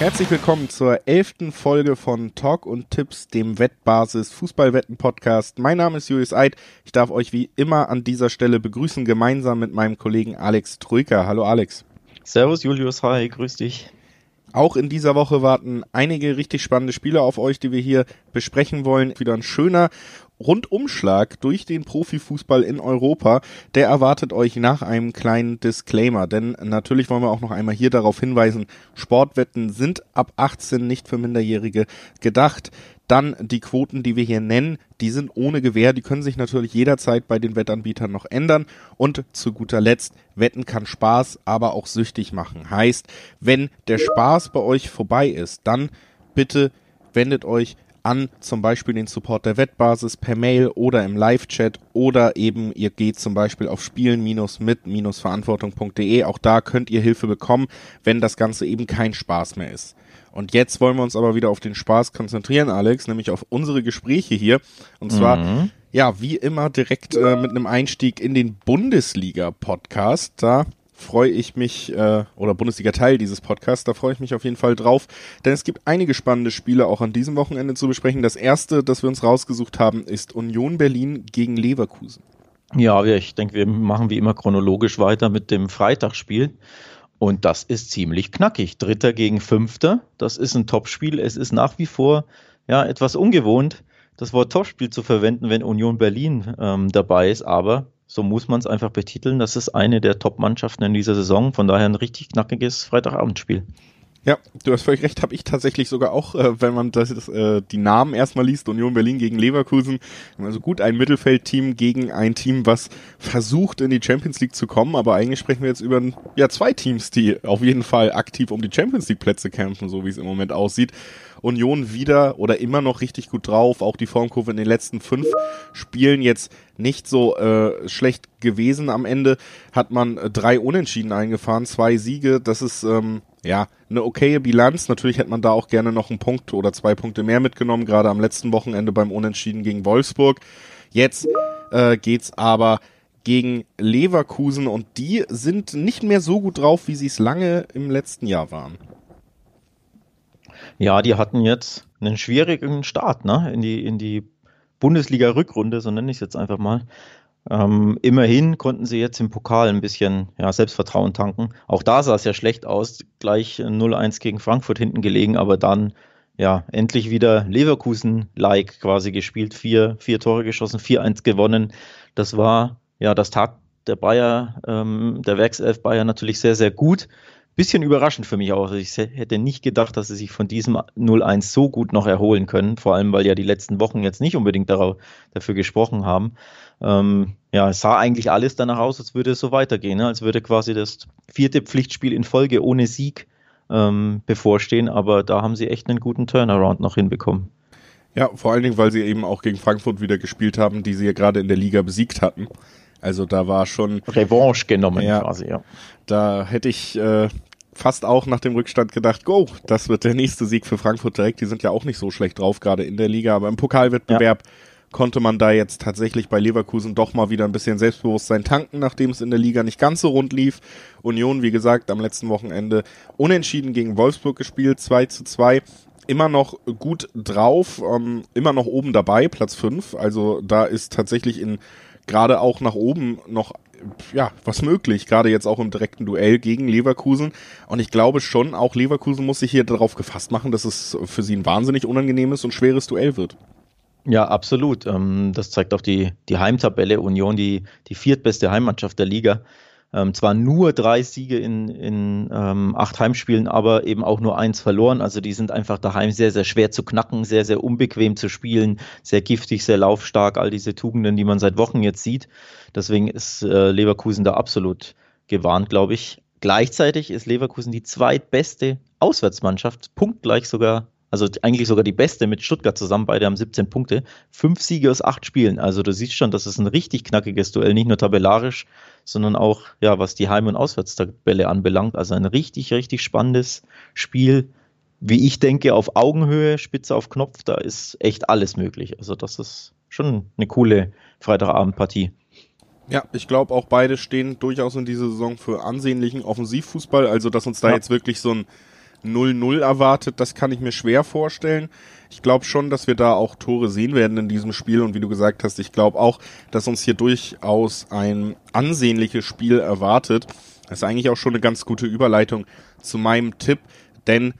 Herzlich willkommen zur elften Folge von Talk und Tipps, dem Wettbasis Fußballwetten Podcast. Mein Name ist Julius Eid. Ich darf euch wie immer an dieser Stelle begrüßen, gemeinsam mit meinem Kollegen Alex Trüker. Hallo Alex. Servus Julius, hi, grüß dich. Auch in dieser Woche warten einige richtig spannende Spiele auf euch, die wir hier besprechen wollen. Wieder ein schöner Rundumschlag durch den Profifußball in Europa, der erwartet euch nach einem kleinen Disclaimer. Denn natürlich wollen wir auch noch einmal hier darauf hinweisen, Sportwetten sind ab 18 nicht für Minderjährige gedacht. Dann die Quoten, die wir hier nennen, die sind ohne Gewähr, die können sich natürlich jederzeit bei den Wettanbietern noch ändern. Und zu guter Letzt, Wetten kann Spaß, aber auch süchtig machen. Heißt, wenn der Spaß bei euch vorbei ist, dann bitte wendet euch an zum Beispiel den Support der Wettbasis per Mail oder im Live-Chat oder eben ihr geht zum Beispiel auf spielen-mit-verantwortung.de. Auch da könnt ihr Hilfe bekommen, wenn das Ganze eben kein Spaß mehr ist. Und jetzt wollen wir uns aber wieder auf den Spaß konzentrieren, Alex, nämlich auf unsere Gespräche hier. Und zwar, mhm. ja, wie immer direkt äh, mit einem Einstieg in den Bundesliga-Podcast. Da freue ich mich, äh, oder Bundesliga-Teil dieses Podcasts, da freue ich mich auf jeden Fall drauf, denn es gibt einige spannende Spiele auch an diesem Wochenende zu besprechen. Das erste, das wir uns rausgesucht haben, ist Union Berlin gegen Leverkusen. Ja, ich denke, wir machen wie immer chronologisch weiter mit dem Freitagsspiel. Und das ist ziemlich knackig. Dritter gegen Fünfter. Das ist ein Topspiel. Es ist nach wie vor ja etwas ungewohnt, das Wort Topspiel zu verwenden, wenn Union Berlin ähm, dabei ist. Aber so muss man es einfach betiteln. Das ist eine der Top-Mannschaften in dieser Saison. Von daher ein richtig knackiges Freitagabendspiel. Ja, du hast völlig recht, habe ich tatsächlich sogar auch, äh, wenn man das, äh, die Namen erstmal liest, Union Berlin gegen Leverkusen, also gut ein Mittelfeldteam gegen ein Team, was versucht in die Champions League zu kommen, aber eigentlich sprechen wir jetzt über ja zwei Teams, die auf jeden Fall aktiv um die Champions League Plätze kämpfen, so wie es im Moment aussieht. Union wieder oder immer noch richtig gut drauf. Auch die Formkurve in den letzten fünf Spielen jetzt nicht so äh, schlecht gewesen. Am Ende hat man äh, drei Unentschieden eingefahren, zwei Siege. Das ist ähm, ja eine okaye Bilanz. Natürlich hätte man da auch gerne noch einen Punkt oder zwei Punkte mehr mitgenommen, gerade am letzten Wochenende beim Unentschieden gegen Wolfsburg. Jetzt äh, geht's aber gegen Leverkusen und die sind nicht mehr so gut drauf, wie sie es lange im letzten Jahr waren. Ja, die hatten jetzt einen schwierigen Start ne? in die, in die Bundesliga-Rückrunde, so nenne ich es jetzt einfach mal. Ähm, immerhin konnten sie jetzt im Pokal ein bisschen ja, Selbstvertrauen tanken. Auch da sah es ja schlecht aus, gleich 0-1 gegen Frankfurt hinten gelegen, aber dann ja endlich wieder Leverkusen-like quasi gespielt, vier, vier Tore geschossen, 4-1 gewonnen. Das war, ja, das tat der Bayer, ähm, der Werkself Bayer natürlich sehr, sehr gut bisschen überraschend für mich auch. Ich hätte nicht gedacht, dass sie sich von diesem 0-1 so gut noch erholen können, vor allem weil ja die letzten Wochen jetzt nicht unbedingt darauf, dafür gesprochen haben. Ähm, ja, es sah eigentlich alles danach aus, als würde es so weitergehen, ne? als würde quasi das vierte Pflichtspiel in Folge ohne Sieg ähm, bevorstehen, aber da haben sie echt einen guten Turnaround noch hinbekommen. Ja, vor allen Dingen, weil sie eben auch gegen Frankfurt wieder gespielt haben, die sie ja gerade in der Liga besiegt hatten. Also da war schon Revanche genommen ja, quasi, ja. Da hätte ich äh, fast auch nach dem Rückstand gedacht, go, das wird der nächste Sieg für Frankfurt direkt. Die sind ja auch nicht so schlecht drauf, gerade in der Liga, aber im Pokalwettbewerb ja. konnte man da jetzt tatsächlich bei Leverkusen doch mal wieder ein bisschen Selbstbewusstsein tanken, nachdem es in der Liga nicht ganz so rund lief. Union, wie gesagt, am letzten Wochenende unentschieden gegen Wolfsburg gespielt, 2 zu 2 immer noch gut drauf, ähm, immer noch oben dabei, Platz 5. Also da ist tatsächlich in gerade auch nach oben noch ja, was möglich, gerade jetzt auch im direkten Duell gegen Leverkusen. Und ich glaube schon, auch Leverkusen muss sich hier darauf gefasst machen, dass es für sie ein wahnsinnig unangenehmes und schweres Duell wird. Ja, absolut. Ähm, das zeigt auch die, die Heimtabelle. Union, die, die viertbeste Heimmannschaft der Liga. Ähm, zwar nur drei Siege in, in ähm, acht Heimspielen, aber eben auch nur eins verloren. Also die sind einfach daheim sehr, sehr schwer zu knacken, sehr, sehr unbequem zu spielen, sehr giftig, sehr laufstark, all diese Tugenden, die man seit Wochen jetzt sieht. Deswegen ist äh, Leverkusen da absolut gewarnt, glaube ich. Gleichzeitig ist Leverkusen die zweitbeste Auswärtsmannschaft, punktgleich sogar also eigentlich sogar die beste mit Stuttgart zusammen, beide haben 17 Punkte, fünf Siege aus acht Spielen. Also du siehst schon, das ist ein richtig knackiges Duell, nicht nur tabellarisch, sondern auch, ja, was die Heim- und Auswärtstabelle anbelangt. Also ein richtig, richtig spannendes Spiel. Wie ich denke, auf Augenhöhe, Spitze auf Knopf, da ist echt alles möglich. Also das ist schon eine coole Freitagabendpartie. Ja, ich glaube auch beide stehen durchaus in dieser Saison für ansehnlichen Offensivfußball. Also dass uns da ja. jetzt wirklich so ein 0-0 erwartet. Das kann ich mir schwer vorstellen. Ich glaube schon, dass wir da auch Tore sehen werden in diesem Spiel. Und wie du gesagt hast, ich glaube auch, dass uns hier durchaus ein ansehnliches Spiel erwartet. Das ist eigentlich auch schon eine ganz gute Überleitung zu meinem Tipp. Denn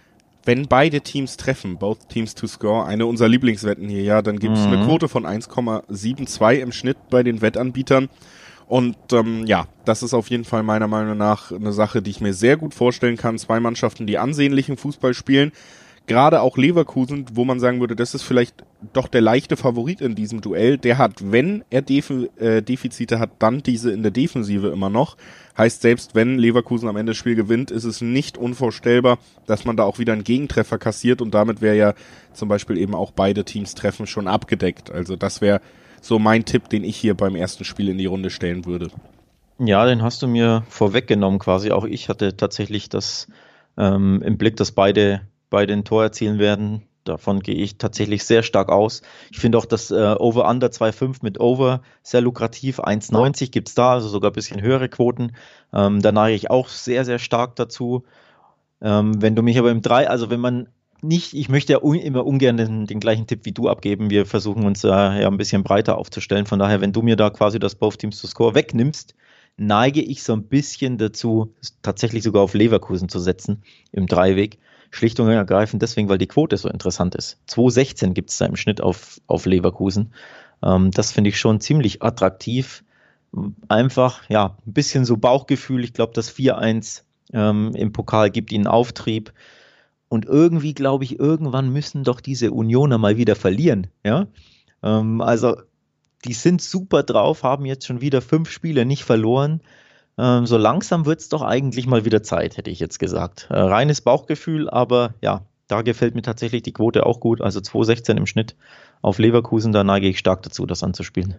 wenn beide Teams treffen, both teams to score, eine unserer Lieblingswetten hier, ja, dann gibt es mhm. eine Quote von 1,72 im Schnitt bei den Wettanbietern. Und ähm, ja, das ist auf jeden Fall meiner Meinung nach eine Sache, die ich mir sehr gut vorstellen kann. Zwei Mannschaften, die ansehnlichen Fußball spielen. Gerade auch Leverkusen, wo man sagen würde, das ist vielleicht doch der leichte Favorit in diesem Duell. Der hat, wenn er Def äh, Defizite hat, dann diese in der Defensive immer noch. Heißt, selbst wenn Leverkusen am Ende das Spiel gewinnt, ist es nicht unvorstellbar, dass man da auch wieder einen Gegentreffer kassiert und damit wäre ja zum Beispiel eben auch beide Teams treffen schon abgedeckt. Also das wäre so mein Tipp, den ich hier beim ersten Spiel in die Runde stellen würde. Ja, den hast du mir vorweggenommen quasi. Auch ich hatte tatsächlich das ähm, im Blick, dass beide, beide ein Tor erzielen werden. Davon gehe ich tatsächlich sehr stark aus. Ich finde auch das äh, Over-Under 2,5 mit Over sehr lukrativ. 1,90 gibt es da, also sogar ein bisschen höhere Quoten. Ähm, da neige ich auch sehr, sehr stark dazu. Ähm, wenn du mich aber im 3, also wenn man nicht, ich möchte ja un, immer ungern den, den, gleichen Tipp wie du abgeben. Wir versuchen uns äh, ja ein bisschen breiter aufzustellen. Von daher, wenn du mir da quasi das Both Teams to Score wegnimmst, neige ich so ein bisschen dazu, tatsächlich sogar auf Leverkusen zu setzen im Dreiweg. Schlicht und ergreifend deswegen, weil die Quote so interessant ist. 2,16 gibt es da im Schnitt auf, auf Leverkusen. Ähm, das finde ich schon ziemlich attraktiv. Einfach, ja, ein bisschen so Bauchgefühl. Ich glaube, das 4-1 ähm, im Pokal gibt ihnen Auftrieb. Und irgendwie glaube ich, irgendwann müssen doch diese Unioner mal wieder verlieren. Ja, ähm, also die sind super drauf, haben jetzt schon wieder fünf Spiele nicht verloren. Ähm, so langsam wird es doch eigentlich mal wieder Zeit, hätte ich jetzt gesagt. Äh, reines Bauchgefühl, aber ja, da gefällt mir tatsächlich die Quote auch gut. Also 2,16 im Schnitt auf Leverkusen, da neige ich stark dazu, das anzuspielen.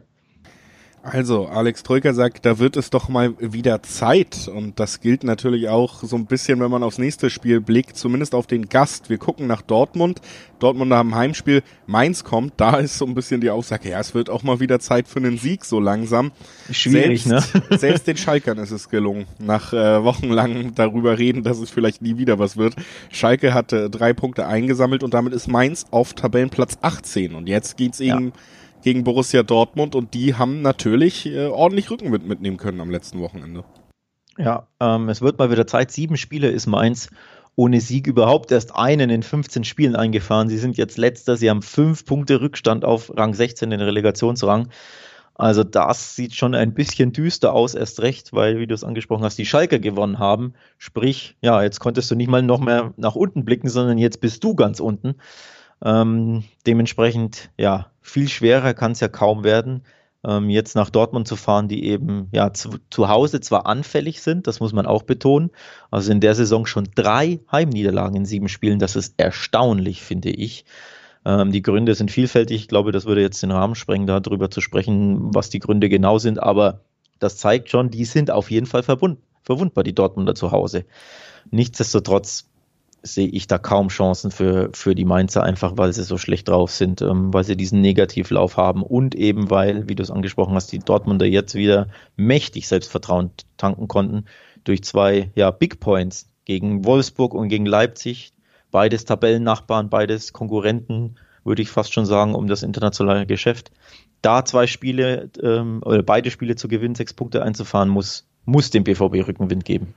Also, Alex Troika sagt, da wird es doch mal wieder Zeit. Und das gilt natürlich auch so ein bisschen, wenn man aufs nächste Spiel blickt, zumindest auf den Gast. Wir gucken nach Dortmund. Dortmund haben Heimspiel. Mainz kommt. Da ist so ein bisschen die Aussage, ja, es wird auch mal wieder Zeit für einen Sieg so langsam. Schwierig, selbst, ne? selbst den Schalkern ist es gelungen. Nach äh, wochenlang darüber reden, dass es vielleicht nie wieder was wird. Schalke hatte drei Punkte eingesammelt und damit ist Mainz auf Tabellenplatz 18. Und jetzt geht's eben ja gegen Borussia Dortmund und die haben natürlich äh, ordentlich Rückenwind mitnehmen können am letzten Wochenende. Ja, ähm, es wird mal wieder Zeit. Sieben Spiele ist Mainz ohne Sieg überhaupt erst einen in 15 Spielen eingefahren. Sie sind jetzt letzter, sie haben fünf Punkte Rückstand auf Rang 16, den Relegationsrang. Also das sieht schon ein bisschen düster aus, erst recht, weil, wie du es angesprochen hast, die Schalker gewonnen haben. Sprich, ja, jetzt konntest du nicht mal noch mehr nach unten blicken, sondern jetzt bist du ganz unten. Ähm, dementsprechend, ja, viel schwerer kann es ja kaum werden, ähm, jetzt nach Dortmund zu fahren, die eben ja zu, zu Hause zwar anfällig sind, das muss man auch betonen. Also in der Saison schon drei Heimniederlagen in sieben Spielen, das ist erstaunlich, finde ich. Ähm, die Gründe sind vielfältig. Ich glaube, das würde jetzt den Rahmen sprengen, darüber zu sprechen, was die Gründe genau sind. Aber das zeigt schon, die sind auf jeden Fall verwund, verwundbar, die Dortmunder zu Hause. Nichtsdestotrotz sehe ich da kaum Chancen für, für die Mainzer, einfach weil sie so schlecht drauf sind, ähm, weil sie diesen Negativlauf haben und eben weil, wie du es angesprochen hast, die Dortmunder jetzt wieder mächtig Selbstvertrauen tanken konnten durch zwei ja, Big Points gegen Wolfsburg und gegen Leipzig. Beides Tabellennachbarn, beides Konkurrenten, würde ich fast schon sagen, um das internationale Geschäft. Da zwei Spiele ähm, oder beide Spiele zu gewinnen, sechs Punkte einzufahren, muss, muss dem BVB Rückenwind geben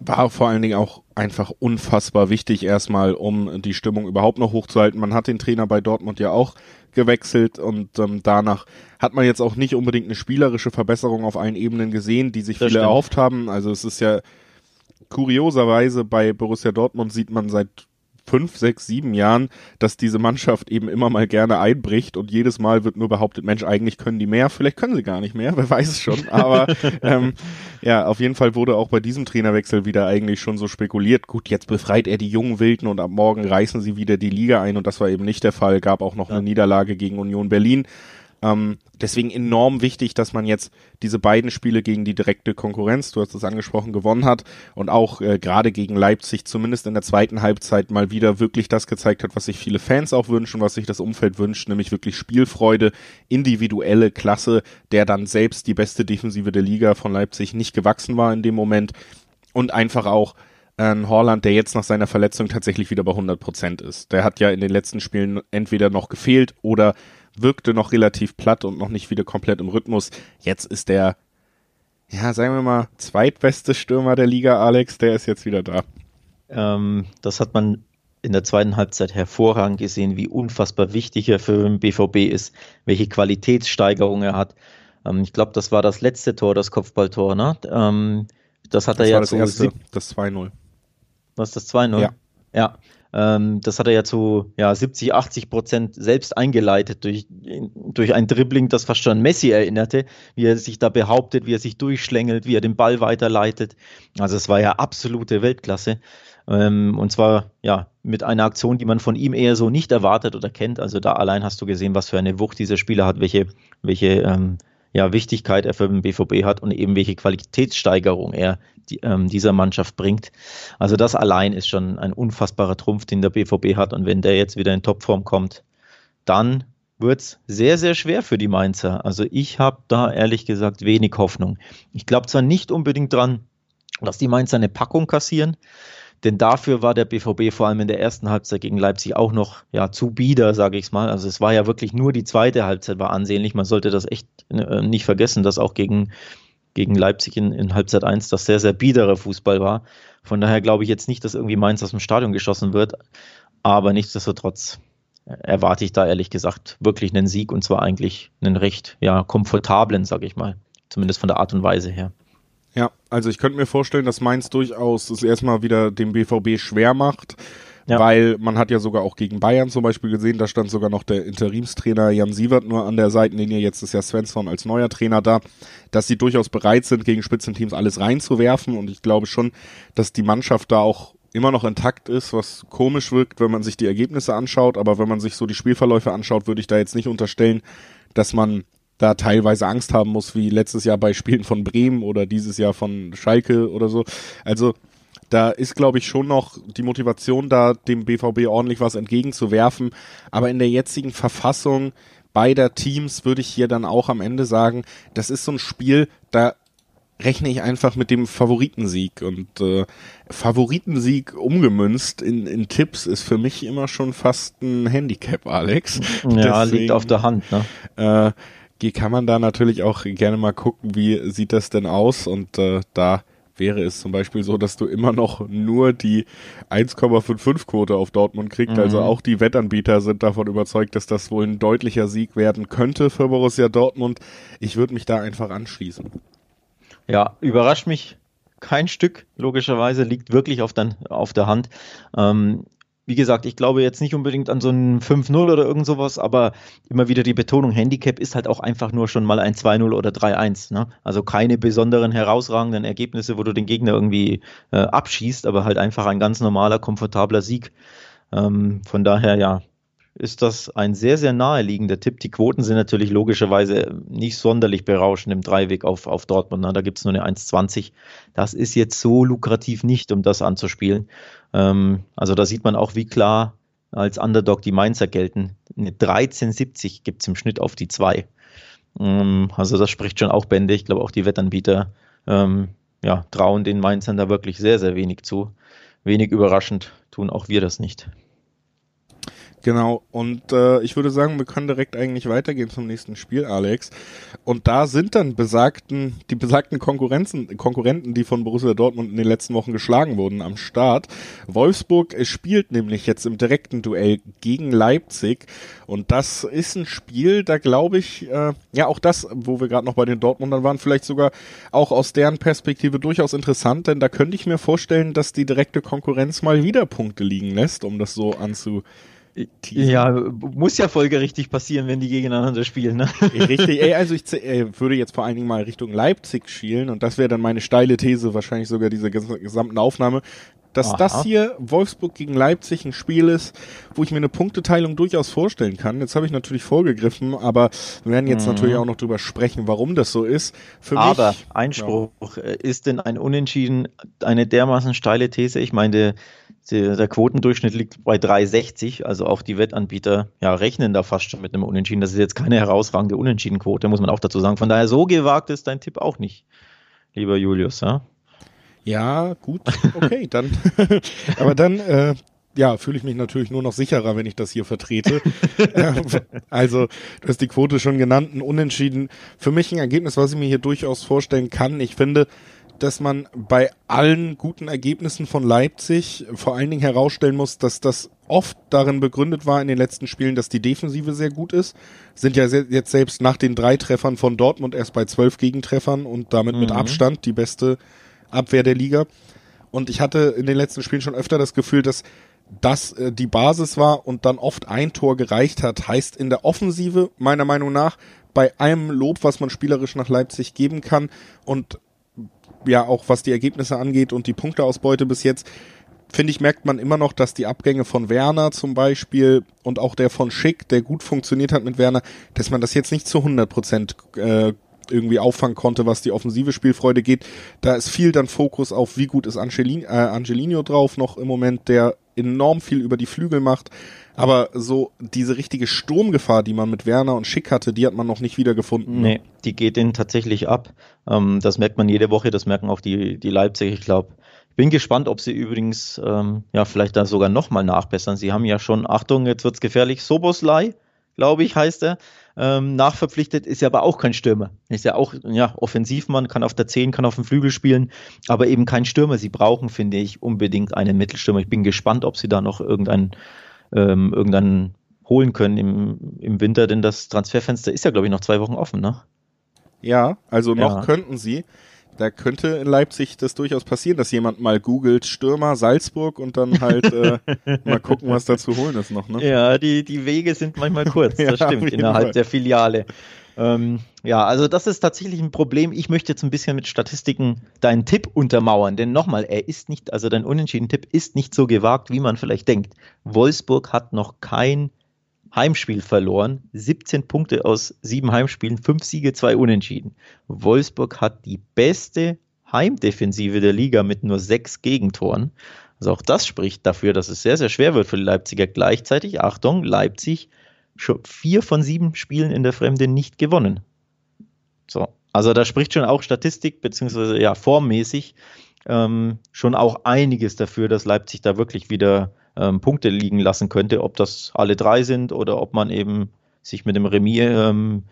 war vor allen Dingen auch einfach unfassbar wichtig erstmal, um die Stimmung überhaupt noch hochzuhalten. Man hat den Trainer bei Dortmund ja auch gewechselt und ähm, danach hat man jetzt auch nicht unbedingt eine spielerische Verbesserung auf allen Ebenen gesehen, die sich das viele stimmt. erhofft haben. Also es ist ja kurioserweise bei Borussia Dortmund sieht man seit fünf, sechs, sieben Jahren, dass diese Mannschaft eben immer mal gerne einbricht und jedes Mal wird nur behauptet, Mensch, eigentlich können die mehr, vielleicht können sie gar nicht mehr, wer weiß es schon, aber ähm, ja, auf jeden Fall wurde auch bei diesem Trainerwechsel wieder eigentlich schon so spekuliert, gut, jetzt befreit er die jungen Wilden und ab morgen reißen sie wieder die Liga ein und das war eben nicht der Fall, gab auch noch ja. eine Niederlage gegen Union Berlin. Ähm, deswegen enorm wichtig, dass man jetzt diese beiden Spiele gegen die direkte Konkurrenz, du hast es angesprochen, gewonnen hat und auch äh, gerade gegen Leipzig zumindest in der zweiten Halbzeit mal wieder wirklich das gezeigt hat, was sich viele Fans auch wünschen, was sich das Umfeld wünscht, nämlich wirklich Spielfreude, individuelle Klasse, der dann selbst die beste Defensive der Liga von Leipzig nicht gewachsen war in dem Moment und einfach auch ein Horland, der jetzt nach seiner Verletzung tatsächlich wieder bei 100 Prozent ist. Der hat ja in den letzten Spielen entweder noch gefehlt oder wirkte noch relativ platt und noch nicht wieder komplett im Rhythmus. Jetzt ist der, ja, sagen wir mal, zweitbeste Stürmer der Liga, Alex, der ist jetzt wieder da. Ähm, das hat man in der zweiten Halbzeit hervorragend gesehen, wie unfassbar wichtig er für den BVB ist, welche Qualitätssteigerung er hat. Ähm, ich glaube, das war das letzte Tor, das Kopfballtor, ne? Ähm, das hat das er ja das erste, das 2-0. Was das 2-0? Ja. Ja. Ähm, das hat er ja zu ja, 70, 80 Prozent selbst eingeleitet durch, durch ein Dribbling, das fast schon an Messi erinnerte, wie er sich da behauptet, wie er sich durchschlängelt, wie er den Ball weiterleitet. Also es war ja absolute Weltklasse. Ähm, und zwar ja mit einer Aktion, die man von ihm eher so nicht erwartet oder kennt. Also da allein hast du gesehen, was für eine Wucht dieser Spieler hat, welche, welche ähm, ja, Wichtigkeit er für den BVB hat und eben welche Qualitätssteigerung er die, ähm, dieser Mannschaft bringt. Also das allein ist schon ein unfassbarer Trumpf, den der BVB hat. Und wenn der jetzt wieder in Topform kommt, dann wird es sehr, sehr schwer für die Mainzer. Also ich habe da ehrlich gesagt wenig Hoffnung. Ich glaube zwar nicht unbedingt dran, dass die Mainzer eine Packung kassieren, denn dafür war der BVB vor allem in der ersten Halbzeit gegen Leipzig auch noch ja, zu bieder, sage ich mal. Also es war ja wirklich nur die zweite Halbzeit war ansehnlich. Man sollte das echt äh, nicht vergessen, dass auch gegen, gegen Leipzig in, in Halbzeit 1 das sehr, sehr biedere Fußball war. Von daher glaube ich jetzt nicht, dass irgendwie Mainz aus dem Stadion geschossen wird. Aber nichtsdestotrotz erwarte ich da ehrlich gesagt wirklich einen Sieg und zwar eigentlich einen recht ja, komfortablen, sage ich mal. Zumindest von der Art und Weise her. Ja, also ich könnte mir vorstellen, dass Mainz durchaus es erstmal wieder dem BVB schwer macht, ja. weil man hat ja sogar auch gegen Bayern zum Beispiel gesehen, da stand sogar noch der Interimstrainer Jan Sievert nur an der Seitenlinie, jetzt ist ja Svensson als neuer Trainer da, dass sie durchaus bereit sind, gegen Spitzenteams alles reinzuwerfen. Und ich glaube schon, dass die Mannschaft da auch immer noch intakt ist, was komisch wirkt, wenn man sich die Ergebnisse anschaut, aber wenn man sich so die Spielverläufe anschaut, würde ich da jetzt nicht unterstellen, dass man da teilweise Angst haben muss, wie letztes Jahr bei Spielen von Bremen oder dieses Jahr von Schalke oder so. Also da ist, glaube ich, schon noch die Motivation da, dem BVB ordentlich was entgegenzuwerfen. Aber in der jetzigen Verfassung beider Teams würde ich hier dann auch am Ende sagen, das ist so ein Spiel, da rechne ich einfach mit dem Favoritensieg. Und äh, Favoritensieg umgemünzt in, in Tipps ist für mich immer schon fast ein Handicap, Alex. Ja, Deswegen, liegt auf der Hand. Ne? Äh, kann man da natürlich auch gerne mal gucken, wie sieht das denn aus und äh, da wäre es zum Beispiel so, dass du immer noch nur die 1,55 Quote auf Dortmund kriegst. Mhm. Also auch die Wettanbieter sind davon überzeugt, dass das wohl ein deutlicher Sieg werden könnte für Borussia Dortmund. Ich würde mich da einfach anschließen. Ja, überrascht mich kein Stück, logischerweise, liegt wirklich auf, dann, auf der Hand. Ähm, wie gesagt, ich glaube jetzt nicht unbedingt an so ein 5-0 oder irgend sowas, aber immer wieder die Betonung, Handicap ist halt auch einfach nur schon mal ein 2-0 oder 3-1. Ne? Also keine besonderen herausragenden Ergebnisse, wo du den Gegner irgendwie äh, abschießt, aber halt einfach ein ganz normaler, komfortabler Sieg. Ähm, von daher, ja, ist das ein sehr, sehr naheliegender Tipp. Die Quoten sind natürlich logischerweise nicht sonderlich berauschend im Dreiweg auf, auf Dortmund. Na, da gibt es nur eine 1,20. Das ist jetzt so lukrativ nicht, um das anzuspielen. Ähm, also da sieht man auch, wie klar als Underdog die Mainzer gelten. Eine 13,70 gibt es im Schnitt auf die 2. Ähm, also das spricht schon auch Bände. Ich glaube auch die Wettanbieter ähm, ja, trauen den Mainzern da wirklich sehr, sehr wenig zu. Wenig überraschend tun auch wir das nicht. Genau, und äh, ich würde sagen, wir können direkt eigentlich weitergehen zum nächsten Spiel, Alex. Und da sind dann besagten, die besagten Konkurrenzen, Konkurrenten, die von Borussia Dortmund in den letzten Wochen geschlagen wurden, am Start. Wolfsburg spielt nämlich jetzt im direkten Duell gegen Leipzig. Und das ist ein Spiel, da glaube ich, äh, ja auch das, wo wir gerade noch bei den Dortmundern waren, vielleicht sogar auch aus deren Perspektive durchaus interessant, denn da könnte ich mir vorstellen, dass die direkte Konkurrenz mal wieder Punkte liegen lässt, um das so anzu Teasen. Ja, muss ja folgerichtig passieren, wenn die gegeneinander spielen. Ne? Richtig, ey, also ich äh, würde jetzt vor allen Dingen mal Richtung Leipzig schielen und das wäre dann meine steile These, wahrscheinlich sogar diese gesamten Aufnahme, dass Aha. das hier Wolfsburg gegen Leipzig ein Spiel ist, wo ich mir eine Punkteteilung durchaus vorstellen kann. Jetzt habe ich natürlich vorgegriffen, aber wir werden jetzt mhm. natürlich auch noch drüber sprechen, warum das so ist. Für aber mich, Einspruch, ja. ist denn ein Unentschieden eine dermaßen steile These? Ich meine, der, der Quotendurchschnitt liegt bei 3,60, also auch die Wettanbieter ja, rechnen da fast schon mit einem Unentschieden. Das ist jetzt keine herausragende Unentschiedenquote, muss man auch dazu sagen. Von daher, so gewagt ist dein Tipp auch nicht, lieber Julius. Ja? Ja, gut, okay, dann. aber dann, äh, ja, fühle ich mich natürlich nur noch sicherer, wenn ich das hier vertrete. Ähm, also, du hast die Quote schon genannt, ein Unentschieden. Für mich ein Ergebnis, was ich mir hier durchaus vorstellen kann. Ich finde, dass man bei allen guten Ergebnissen von Leipzig vor allen Dingen herausstellen muss, dass das oft darin begründet war in den letzten Spielen, dass die Defensive sehr gut ist. Sind ja jetzt selbst nach den drei Treffern von Dortmund erst bei zwölf Gegentreffern und damit mhm. mit Abstand die beste Abwehr der Liga. Und ich hatte in den letzten Spielen schon öfter das Gefühl, dass das äh, die Basis war und dann oft ein Tor gereicht hat. Heißt in der Offensive meiner Meinung nach bei allem Lob, was man spielerisch nach Leipzig geben kann und ja auch was die Ergebnisse angeht und die Punkteausbeute bis jetzt, finde ich, merkt man immer noch, dass die Abgänge von Werner zum Beispiel und auch der von Schick, der gut funktioniert hat mit Werner, dass man das jetzt nicht zu 100 Prozent äh, irgendwie auffangen konnte, was die offensive Spielfreude geht. Da ist viel dann Fokus auf, wie gut ist Angelin, äh, Angelino drauf noch im Moment, der enorm viel über die Flügel macht. Aber so diese richtige Sturmgefahr, die man mit Werner und Schick hatte, die hat man noch nicht wieder gefunden. Ne? Nee, die geht ihnen tatsächlich ab. Ähm, das merkt man jede Woche, das merken auch die, die Leipzig. Ich glaube, ich bin gespannt, ob sie übrigens ähm, ja vielleicht da sogar nochmal nachbessern. Sie haben ja schon, Achtung, jetzt wird's gefährlich, Soboslai, glaube ich, heißt er. Ähm, nachverpflichtet ist ja aber auch kein Stürmer. Ist ja auch ja, Offensivmann, kann auf der 10, kann auf dem Flügel spielen, aber eben kein Stürmer. Sie brauchen, finde ich, unbedingt einen Mittelstürmer. Ich bin gespannt, ob sie da noch irgendeinen, ähm, irgendeinen holen können im, im Winter, denn das Transferfenster ist ja, glaube ich, noch zwei Wochen offen, ne? Ja, also noch ja. könnten sie da könnte in Leipzig das durchaus passieren, dass jemand mal googelt Stürmer Salzburg und dann halt äh, mal gucken, was da zu holen ist noch. Ne? Ja, die, die Wege sind manchmal kurz, das ja, stimmt, innerhalb Fall. der Filiale. Ähm, ja, also das ist tatsächlich ein Problem. Ich möchte jetzt ein bisschen mit Statistiken deinen Tipp untermauern, denn nochmal, er ist nicht, also dein Unentschieden-Tipp ist nicht so gewagt, wie man vielleicht denkt. Wolfsburg hat noch kein Heimspiel verloren. 17 Punkte aus sieben Heimspielen, fünf Siege, zwei Unentschieden. Wolfsburg hat die beste Heimdefensive der Liga mit nur sechs Gegentoren. Also auch das spricht dafür, dass es sehr, sehr schwer wird für die Leipziger. Gleichzeitig, Achtung, Leipzig schon vier von sieben Spielen in der Fremde nicht gewonnen. So, also da spricht schon auch Statistik, beziehungsweise ja, formmäßig ähm, schon auch einiges dafür, dass Leipzig da wirklich wieder ähm, Punkte liegen lassen könnte, ob das alle drei sind oder ob man eben sich mit dem Remis ähm,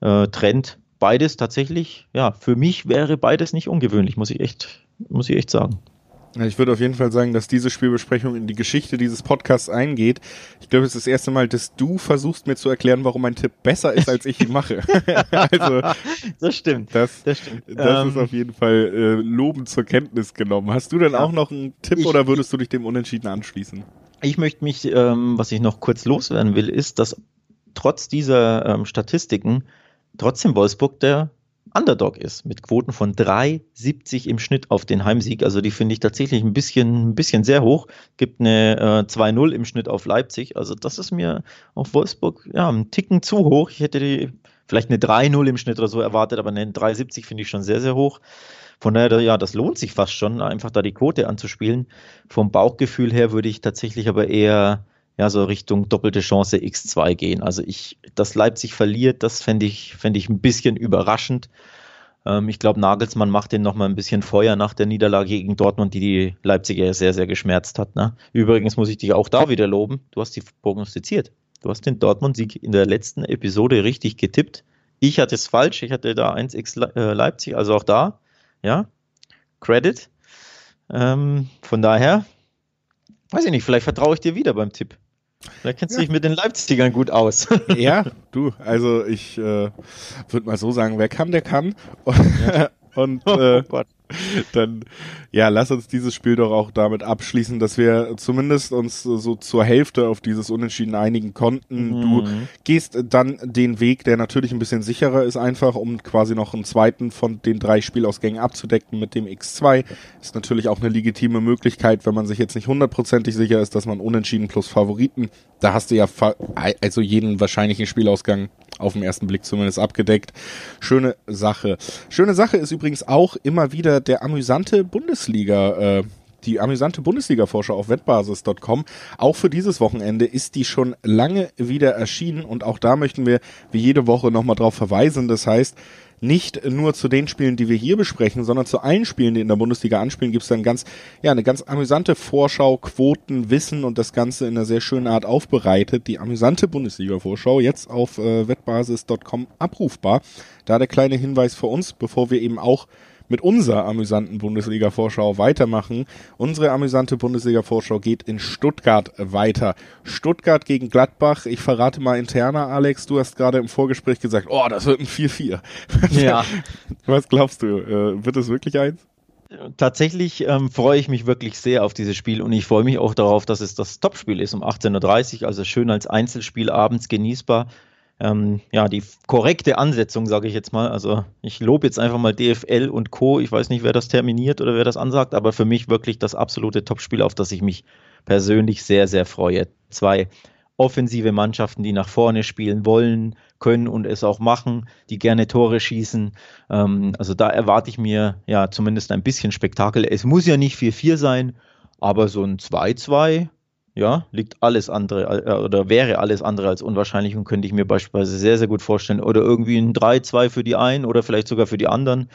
äh, trennt. Beides tatsächlich, ja, für mich wäre beides nicht ungewöhnlich, muss ich echt, muss ich echt sagen. Ich würde auf jeden Fall sagen, dass diese Spielbesprechung in die Geschichte dieses Podcasts eingeht. Ich glaube, es ist das erste Mal, dass du versuchst mir zu erklären, warum mein Tipp besser ist, als ich ihn mache. also, das stimmt. Das, das, stimmt. das ähm, ist auf jeden Fall äh, lobend zur Kenntnis genommen. Hast du denn ja, auch noch einen Tipp ich, oder würdest du dich dem Unentschieden anschließen? Ich möchte mich, ähm, was ich noch kurz loswerden will, ist, dass trotz dieser ähm, Statistiken trotzdem Wolfsburg der Underdog ist, mit Quoten von 3,70 im Schnitt auf den Heimsieg. Also die finde ich tatsächlich ein bisschen, ein bisschen sehr hoch. Gibt eine äh, 2-0 im Schnitt auf Leipzig. Also das ist mir auf Wolfsburg ja ein Ticken zu hoch. Ich hätte die vielleicht eine 3-0 im Schnitt oder so erwartet, aber eine 3,70 finde ich schon sehr, sehr hoch. Von daher, ja, das lohnt sich fast schon, einfach da die Quote anzuspielen. Vom Bauchgefühl her würde ich tatsächlich aber eher ja, so Richtung doppelte Chance X2 gehen. Also ich, dass Leipzig verliert, das fände ich, fände ich ein bisschen überraschend. Ähm, ich glaube, Nagelsmann macht den nochmal ein bisschen Feuer nach der Niederlage gegen Dortmund, die die Leipziger sehr, sehr geschmerzt hat. Ne? Übrigens muss ich dich auch da wieder loben. Du hast die prognostiziert. Du hast den Dortmund-Sieg in der letzten Episode richtig getippt. Ich hatte es falsch. Ich hatte da 1x äh, Leipzig, also auch da. Ja, Credit. Ähm, von daher, weiß ich nicht, vielleicht vertraue ich dir wieder beim Tipp. Da kennst du ja. dich mit den Leipzigern gut aus. ja, du, also ich äh, würde mal so sagen, wer kann, der kann. Ja. Und oh äh, oh dann, ja, lass uns dieses Spiel doch auch damit abschließen, dass wir zumindest uns so zur Hälfte auf dieses Unentschieden einigen konnten. Mhm. Du gehst dann den Weg, der natürlich ein bisschen sicherer ist, einfach, um quasi noch einen zweiten von den drei Spielausgängen abzudecken mit dem X2. Ist natürlich auch eine legitime Möglichkeit, wenn man sich jetzt nicht hundertprozentig sicher ist, dass man Unentschieden plus Favoriten, da hast du ja also jeden wahrscheinlichen Spielausgang auf den ersten Blick zumindest abgedeckt. Schöne Sache. Schöne Sache ist übrigens auch immer wieder der amüsante Bundesliga, äh, die amüsante Bundesliga-Vorschau auf wettbasis.com. Auch für dieses Wochenende ist die schon lange wieder erschienen und auch da möchten wir wie jede Woche nochmal drauf verweisen. Das heißt, nicht nur zu den Spielen, die wir hier besprechen, sondern zu allen Spielen, die in der Bundesliga anspielen, gibt es dann ganz, ja, eine ganz amüsante Vorschau, Quoten, Wissen und das Ganze in einer sehr schönen Art aufbereitet. Die amüsante Bundesliga-Vorschau jetzt auf äh, wettbasis.com abrufbar. Da der kleine Hinweis für uns, bevor wir eben auch mit unserer amüsanten Bundesliga-Vorschau weitermachen. Unsere amüsante Bundesliga-Vorschau geht in Stuttgart weiter. Stuttgart gegen Gladbach. Ich verrate mal interner, Alex. Du hast gerade im Vorgespräch gesagt, oh, das wird ein 4-4. Ja. Was glaubst du? Äh, wird es wirklich eins? Tatsächlich ähm, freue ich mich wirklich sehr auf dieses Spiel und ich freue mich auch darauf, dass es das Topspiel ist um 18.30 Uhr, also schön als Einzelspiel abends genießbar ähm, ja, die korrekte Ansetzung, sage ich jetzt mal. Also ich lobe jetzt einfach mal DFL und Co. Ich weiß nicht, wer das terminiert oder wer das ansagt, aber für mich wirklich das absolute Topspiel, auf das ich mich persönlich sehr, sehr freue. Zwei offensive Mannschaften, die nach vorne spielen wollen, können und es auch machen, die gerne Tore schießen. Ähm, also da erwarte ich mir ja zumindest ein bisschen Spektakel. Es muss ja nicht 4-4 sein, aber so ein 2-2 ja, liegt alles andere äh, oder wäre alles andere als unwahrscheinlich und könnte ich mir beispielsweise sehr, sehr gut vorstellen. Oder irgendwie ein 3-2 für die einen oder vielleicht sogar für die anderen.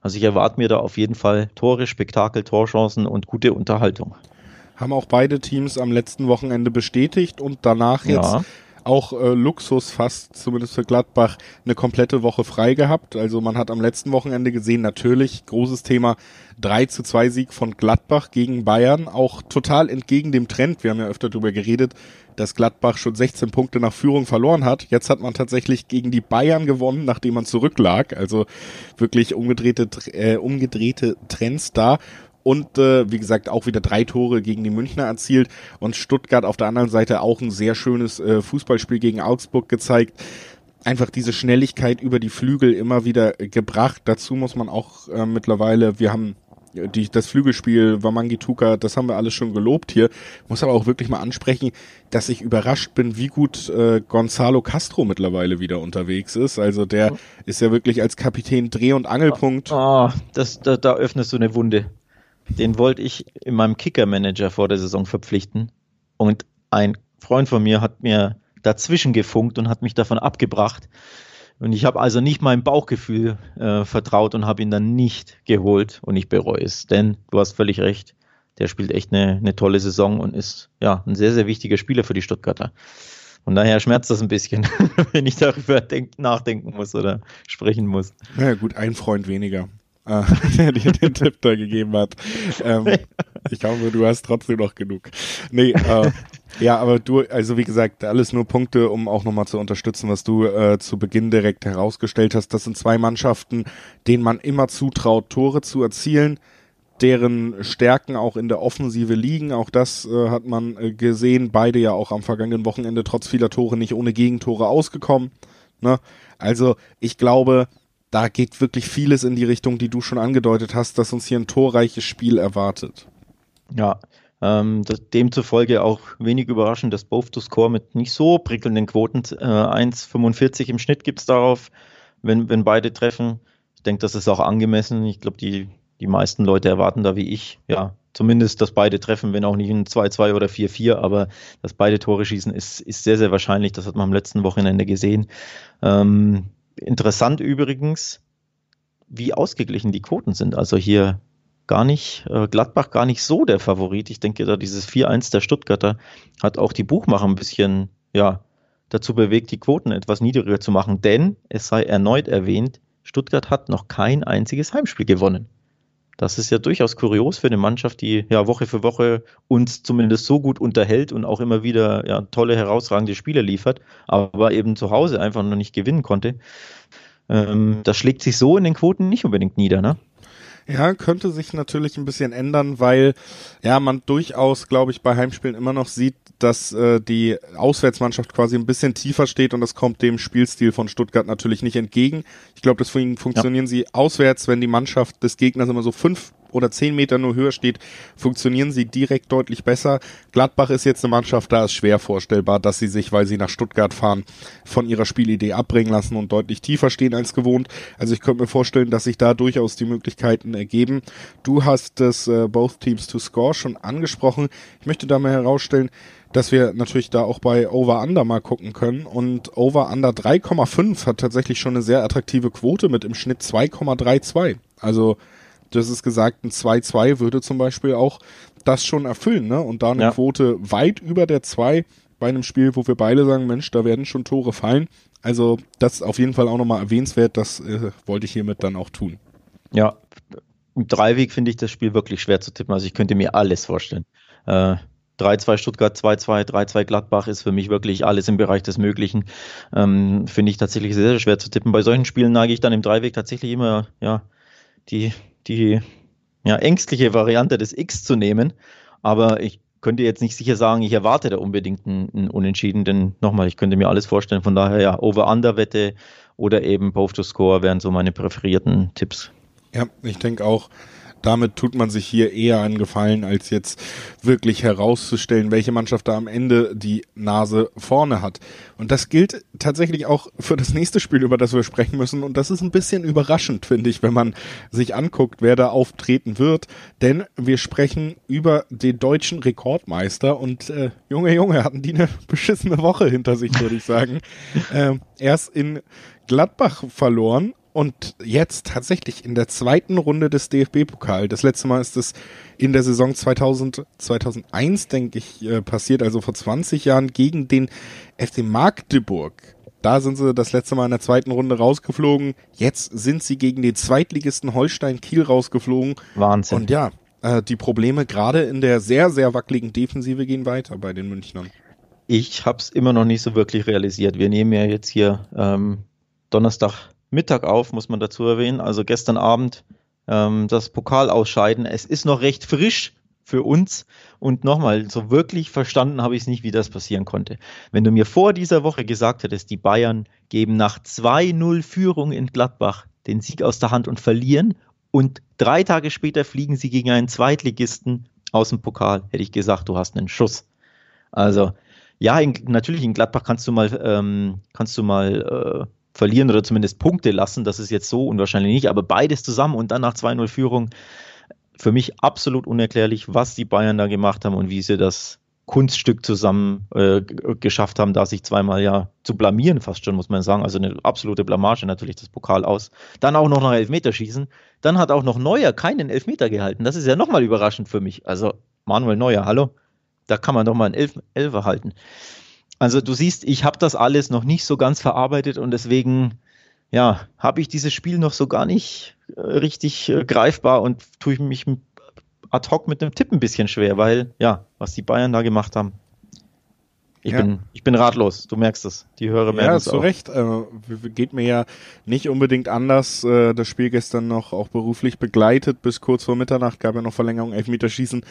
Also ich erwarte mir da auf jeden Fall Tore, Spektakel, Torchancen und gute Unterhaltung. Haben auch beide Teams am letzten Wochenende bestätigt und danach jetzt ja auch äh, Luxus fast, zumindest für Gladbach, eine komplette Woche frei gehabt. Also man hat am letzten Wochenende gesehen, natürlich, großes Thema, 3 zu 2 Sieg von Gladbach gegen Bayern, auch total entgegen dem Trend. Wir haben ja öfter darüber geredet, dass Gladbach schon 16 Punkte nach Führung verloren hat. Jetzt hat man tatsächlich gegen die Bayern gewonnen, nachdem man zurücklag. Also wirklich umgedrehte, äh, umgedrehte Trends da und äh, wie gesagt auch wieder drei Tore gegen die Münchner erzielt und Stuttgart auf der anderen Seite auch ein sehr schönes äh, Fußballspiel gegen Augsburg gezeigt. Einfach diese Schnelligkeit über die Flügel immer wieder gebracht. Dazu muss man auch äh, mittlerweile, wir haben die, das Flügelspiel Wamangituka, das haben wir alles schon gelobt hier. Muss aber auch wirklich mal ansprechen, dass ich überrascht bin, wie gut äh, Gonzalo Castro mittlerweile wieder unterwegs ist. Also der oh. ist ja wirklich als Kapitän Dreh- und Angelpunkt. Oh, das, da, da öffnest du eine Wunde. Den wollte ich in meinem Kicker-Manager vor der Saison verpflichten. Und ein Freund von mir hat mir dazwischen gefunkt und hat mich davon abgebracht. Und ich habe also nicht meinem Bauchgefühl äh, vertraut und habe ihn dann nicht geholt und ich bereue es. Denn du hast völlig recht, der spielt echt eine, eine tolle Saison und ist ja ein sehr, sehr wichtiger Spieler für die Stuttgarter. Von daher schmerzt das ein bisschen, wenn ich darüber denk, nachdenken muss oder sprechen muss. Na ja, gut, ein Freund weniger äh, der dir den Tipp da gegeben hat. Ähm, ich hoffe, du hast trotzdem noch genug. Nee, äh, ja, aber du, also wie gesagt, alles nur Punkte, um auch nochmal zu unterstützen, was du äh, zu Beginn direkt herausgestellt hast. Das sind zwei Mannschaften, denen man immer zutraut, Tore zu erzielen deren Stärken auch in der Offensive liegen. Auch das äh, hat man äh, gesehen. Beide ja auch am vergangenen Wochenende trotz vieler Tore nicht ohne Gegentore ausgekommen. Ne? Also ich glaube, da geht wirklich vieles in die Richtung, die du schon angedeutet hast, dass uns hier ein torreiches Spiel erwartet. Ja, ähm, demzufolge auch wenig überraschend, dass Both to Score mit nicht so prickelnden Quoten, äh, 1,45 im Schnitt gibt es darauf, wenn, wenn beide treffen. Ich denke, das ist auch angemessen. Ich glaube, die, die meisten Leute erwarten da wie ich, ja, zumindest, dass beide treffen, wenn auch nicht ein 2-2 oder 4-4, aber dass beide Tore schießen, ist, ist sehr, sehr wahrscheinlich. Das hat man am letzten Wochenende gesehen. Ähm, Interessant übrigens, wie ausgeglichen die Quoten sind. Also hier gar nicht, äh, Gladbach gar nicht so der Favorit. Ich denke, da dieses 4-1 der Stuttgarter hat auch die Buchmacher ein bisschen, ja, dazu bewegt, die Quoten etwas niedriger zu machen. Denn es sei erneut erwähnt, Stuttgart hat noch kein einziges Heimspiel gewonnen. Das ist ja durchaus kurios für eine Mannschaft, die ja Woche für Woche uns zumindest so gut unterhält und auch immer wieder ja, tolle, herausragende Spiele liefert, aber eben zu Hause einfach noch nicht gewinnen konnte. Ähm, das schlägt sich so in den Quoten nicht unbedingt nieder, ne? Ja, könnte sich natürlich ein bisschen ändern, weil ja man durchaus, glaube ich, bei Heimspielen immer noch sieht, dass äh, die Auswärtsmannschaft quasi ein bisschen tiefer steht und das kommt dem Spielstil von Stuttgart natürlich nicht entgegen. Ich glaube, deswegen funktionieren ja. sie auswärts, wenn die Mannschaft des Gegners immer so fünf oder zehn Meter nur höher steht, funktionieren sie direkt deutlich besser. Gladbach ist jetzt eine Mannschaft, da ist schwer vorstellbar, dass sie sich, weil sie nach Stuttgart fahren, von ihrer Spielidee abbringen lassen und deutlich tiefer stehen als gewohnt. Also ich könnte mir vorstellen, dass sich da durchaus die Möglichkeiten ergeben. Du hast das äh, Both Teams to Score schon angesprochen. Ich möchte da mal herausstellen, dass wir natürlich da auch bei Over-Under mal gucken können. Und Over-Under 3,5 hat tatsächlich schon eine sehr attraktive Quote mit im Schnitt 2,32. Also, das ist gesagt, ein 2-2 würde zum Beispiel auch das schon erfüllen, ne? Und da eine ja. Quote weit über der 2 bei einem Spiel, wo wir beide sagen, Mensch, da werden schon Tore fallen. Also, das ist auf jeden Fall auch nochmal erwähnenswert. Das äh, wollte ich hiermit dann auch tun. Ja, im Dreiweg finde ich das Spiel wirklich schwer zu tippen. Also, ich könnte mir alles vorstellen. Äh, 3-2 Stuttgart, 2-2, 3-2 Gladbach ist für mich wirklich alles im Bereich des Möglichen. Ähm, Finde ich tatsächlich sehr, sehr schwer zu tippen. Bei solchen Spielen neige ich dann im Dreiweg tatsächlich immer, ja, die, die ja, ängstliche Variante des X zu nehmen. Aber ich könnte jetzt nicht sicher sagen, ich erwarte da unbedingt einen, Unentschieden, denn nochmal, ich könnte mir alles vorstellen. Von daher ja, Over-Under-Wette oder eben Both to Score wären so meine präferierten Tipps. Ja, ich denke auch, damit tut man sich hier eher einen Gefallen, als jetzt wirklich herauszustellen, welche Mannschaft da am Ende die Nase vorne hat. Und das gilt tatsächlich auch für das nächste Spiel, über das wir sprechen müssen. Und das ist ein bisschen überraschend, finde ich, wenn man sich anguckt, wer da auftreten wird. Denn wir sprechen über den deutschen Rekordmeister und äh, Junge, Junge, hatten die eine beschissene Woche hinter sich, würde ich sagen. äh, erst in Gladbach verloren und jetzt tatsächlich in der zweiten Runde des DFB-Pokal. Das letzte Mal ist es in der Saison 2000, 2001, denke ich, äh, passiert, also vor 20 Jahren gegen den FC Magdeburg. Da sind sie das letzte Mal in der zweiten Runde rausgeflogen. Jetzt sind sie gegen den Zweitligisten Holstein Kiel rausgeflogen. Wahnsinn. Und ja, äh, die Probleme gerade in der sehr, sehr wackeligen Defensive gehen weiter bei den Münchnern. Ich habe es immer noch nicht so wirklich realisiert. Wir nehmen ja jetzt hier ähm, Donnerstag Mittag auf, muss man dazu erwähnen. Also gestern Abend ähm, das Pokalausscheiden. Es ist noch recht frisch für uns. Und nochmal, so wirklich verstanden habe ich es nicht, wie das passieren konnte. Wenn du mir vor dieser Woche gesagt hättest, die Bayern geben nach 2-0 Führung in Gladbach den Sieg aus der Hand und verlieren und drei Tage später fliegen sie gegen einen Zweitligisten aus dem Pokal, hätte ich gesagt, du hast einen Schuss. Also ja, in, natürlich in Gladbach kannst du mal, ähm, kannst du mal äh, verlieren oder zumindest Punkte lassen. Das ist jetzt so unwahrscheinlich nicht, aber beides zusammen und dann nach 2-0 Führung. Für mich absolut unerklärlich, was die Bayern da gemacht haben und wie sie das Kunststück zusammen äh, geschafft haben, da sich zweimal ja zu blamieren, fast schon, muss man sagen. Also eine absolute Blamage natürlich das Pokal aus. Dann auch noch nach Elfmeterschießen. Dann hat auch noch Neuer keinen Elfmeter gehalten. Das ist ja nochmal überraschend für mich. Also Manuel Neuer, hallo? Da kann man doch mal einen Elf Elfer halten. Also du siehst, ich habe das alles noch nicht so ganz verarbeitet und deswegen ja, habe ich dieses Spiel noch so gar nicht äh, richtig äh, greifbar und tue ich mich ad hoc mit dem Tipp ein bisschen schwer, weil ja, was die Bayern da gemacht haben, ich, ja. bin, ich bin ratlos, du merkst es. Die Hörer merken ja, es. Ja, zu Recht. Äh, geht mir ja nicht unbedingt anders. Äh, das Spiel gestern noch auch beruflich begleitet. Bis kurz vor Mitternacht gab ja noch Verlängerung, Elfmeterschießen.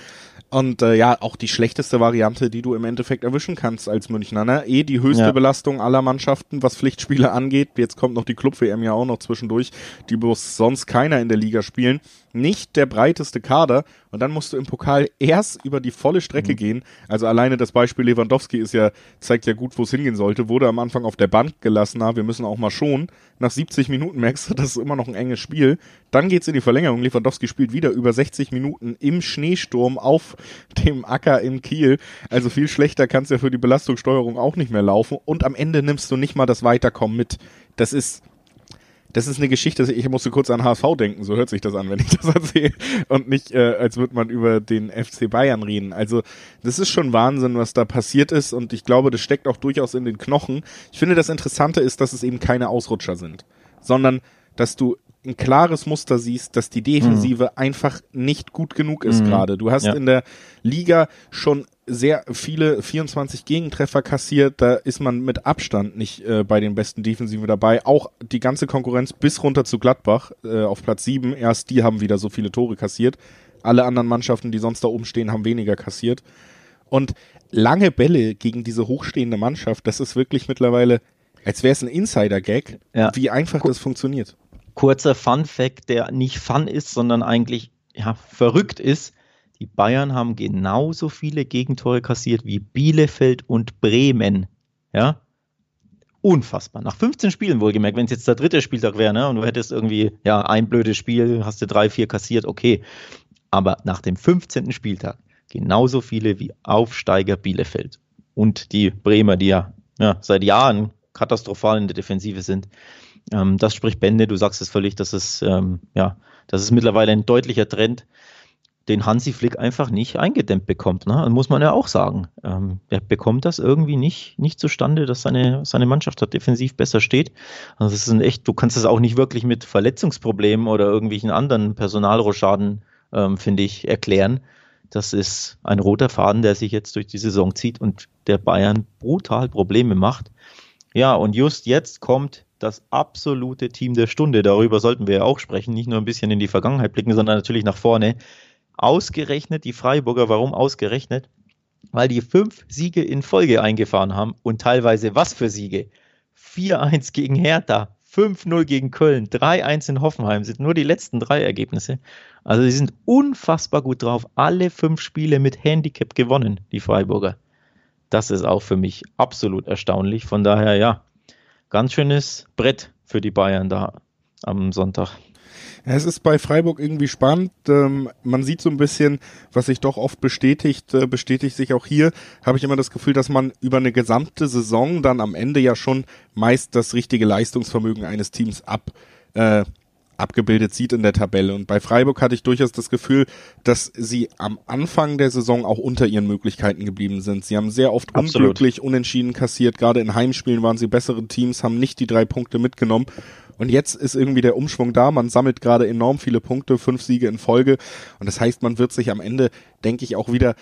Und äh, ja, auch die schlechteste Variante, die du im Endeffekt erwischen kannst als Münchner. Ne? Eh die höchste ja. Belastung aller Mannschaften, was Pflichtspiele angeht. Jetzt kommt noch die Club-WM ja auch noch zwischendurch, die bloß sonst keiner in der Liga spielen nicht der breiteste Kader und dann musst du im Pokal erst über die volle Strecke mhm. gehen. Also alleine das Beispiel Lewandowski ist ja, zeigt ja gut, wo es hingehen sollte. Wurde am Anfang auf der Bank gelassen, na, wir müssen auch mal schon. Nach 70 Minuten merkst du, das ist immer noch ein enges Spiel. Dann geht's in die Verlängerung. Lewandowski spielt wieder über 60 Minuten im Schneesturm auf dem Acker in Kiel. Also viel schlechter kann's ja für die Belastungssteuerung auch nicht mehr laufen. Und am Ende nimmst du nicht mal das Weiterkommen mit. Das ist, das ist eine Geschichte, ich musste kurz an HSV denken, so hört sich das an, wenn ich das erzähle. Und nicht, äh, als würde man über den FC Bayern reden. Also, das ist schon Wahnsinn, was da passiert ist. Und ich glaube, das steckt auch durchaus in den Knochen. Ich finde, das Interessante ist, dass es eben keine Ausrutscher sind, sondern dass du ein klares Muster siehst, dass die Defensive mhm. einfach nicht gut genug ist mhm. gerade. Du hast ja. in der Liga schon sehr viele 24 Gegentreffer kassiert. Da ist man mit Abstand nicht äh, bei den besten Defensiven dabei. Auch die ganze Konkurrenz bis runter zu Gladbach äh, auf Platz 7. Erst die haben wieder so viele Tore kassiert. Alle anderen Mannschaften, die sonst da oben stehen, haben weniger kassiert. Und lange Bälle gegen diese hochstehende Mannschaft, das ist wirklich mittlerweile, als wäre es ein Insider-Gag, ja. wie einfach das funktioniert. Kurzer Fun-Fact, der nicht Fun ist, sondern eigentlich ja, verrückt ist die Bayern haben genauso viele Gegentore kassiert wie Bielefeld und Bremen. Ja, unfassbar. Nach 15 Spielen wohlgemerkt, wenn es jetzt der dritte Spieltag wäre, ne, und du hättest irgendwie, ja, ein blödes Spiel, hast du drei, vier kassiert, okay. Aber nach dem 15. Spieltag genauso viele wie Aufsteiger Bielefeld. und die Bremer, die ja, ja seit Jahren katastrophal in der Defensive sind. Ähm, das spricht Bände, du sagst es völlig, dass es, ähm, ja, das ist mittlerweile ein deutlicher Trend, den Hansi Flick einfach nicht eingedämmt bekommt. Ne? Muss man ja auch sagen. Ähm, er bekommt das irgendwie nicht, nicht zustande, dass seine, seine Mannschaft da defensiv besser steht. Also das ist echt, du kannst das auch nicht wirklich mit Verletzungsproblemen oder irgendwelchen anderen Personalroschaden, ähm, finde ich, erklären. Das ist ein roter Faden, der sich jetzt durch die Saison zieht und der Bayern brutal Probleme macht. Ja, und just jetzt kommt das absolute Team der Stunde. Darüber sollten wir ja auch sprechen, nicht nur ein bisschen in die Vergangenheit blicken, sondern natürlich nach vorne. Ausgerechnet die Freiburger, warum ausgerechnet? Weil die fünf Siege in Folge eingefahren haben und teilweise was für Siege? 4-1 gegen Hertha, 5-0 gegen Köln, 3-1 in Hoffenheim sind nur die letzten drei Ergebnisse. Also sie sind unfassbar gut drauf. Alle fünf Spiele mit Handicap gewonnen, die Freiburger. Das ist auch für mich absolut erstaunlich. Von daher, ja, ganz schönes Brett für die Bayern da am Sonntag. Es ist bei Freiburg irgendwie spannend. Ähm, man sieht so ein bisschen, was sich doch oft bestätigt, äh, bestätigt sich auch hier, habe ich immer das Gefühl, dass man über eine gesamte Saison dann am Ende ja schon meist das richtige Leistungsvermögen eines Teams ab, äh, abgebildet sieht in der Tabelle. Und bei Freiburg hatte ich durchaus das Gefühl, dass sie am Anfang der Saison auch unter ihren Möglichkeiten geblieben sind. Sie haben sehr oft Absolut. unglücklich unentschieden kassiert. Gerade in Heimspielen waren sie bessere Teams, haben nicht die drei Punkte mitgenommen. Und jetzt ist irgendwie der Umschwung da. Man sammelt gerade enorm viele Punkte, fünf Siege in Folge. Und das heißt, man wird sich am Ende, denke ich, auch wieder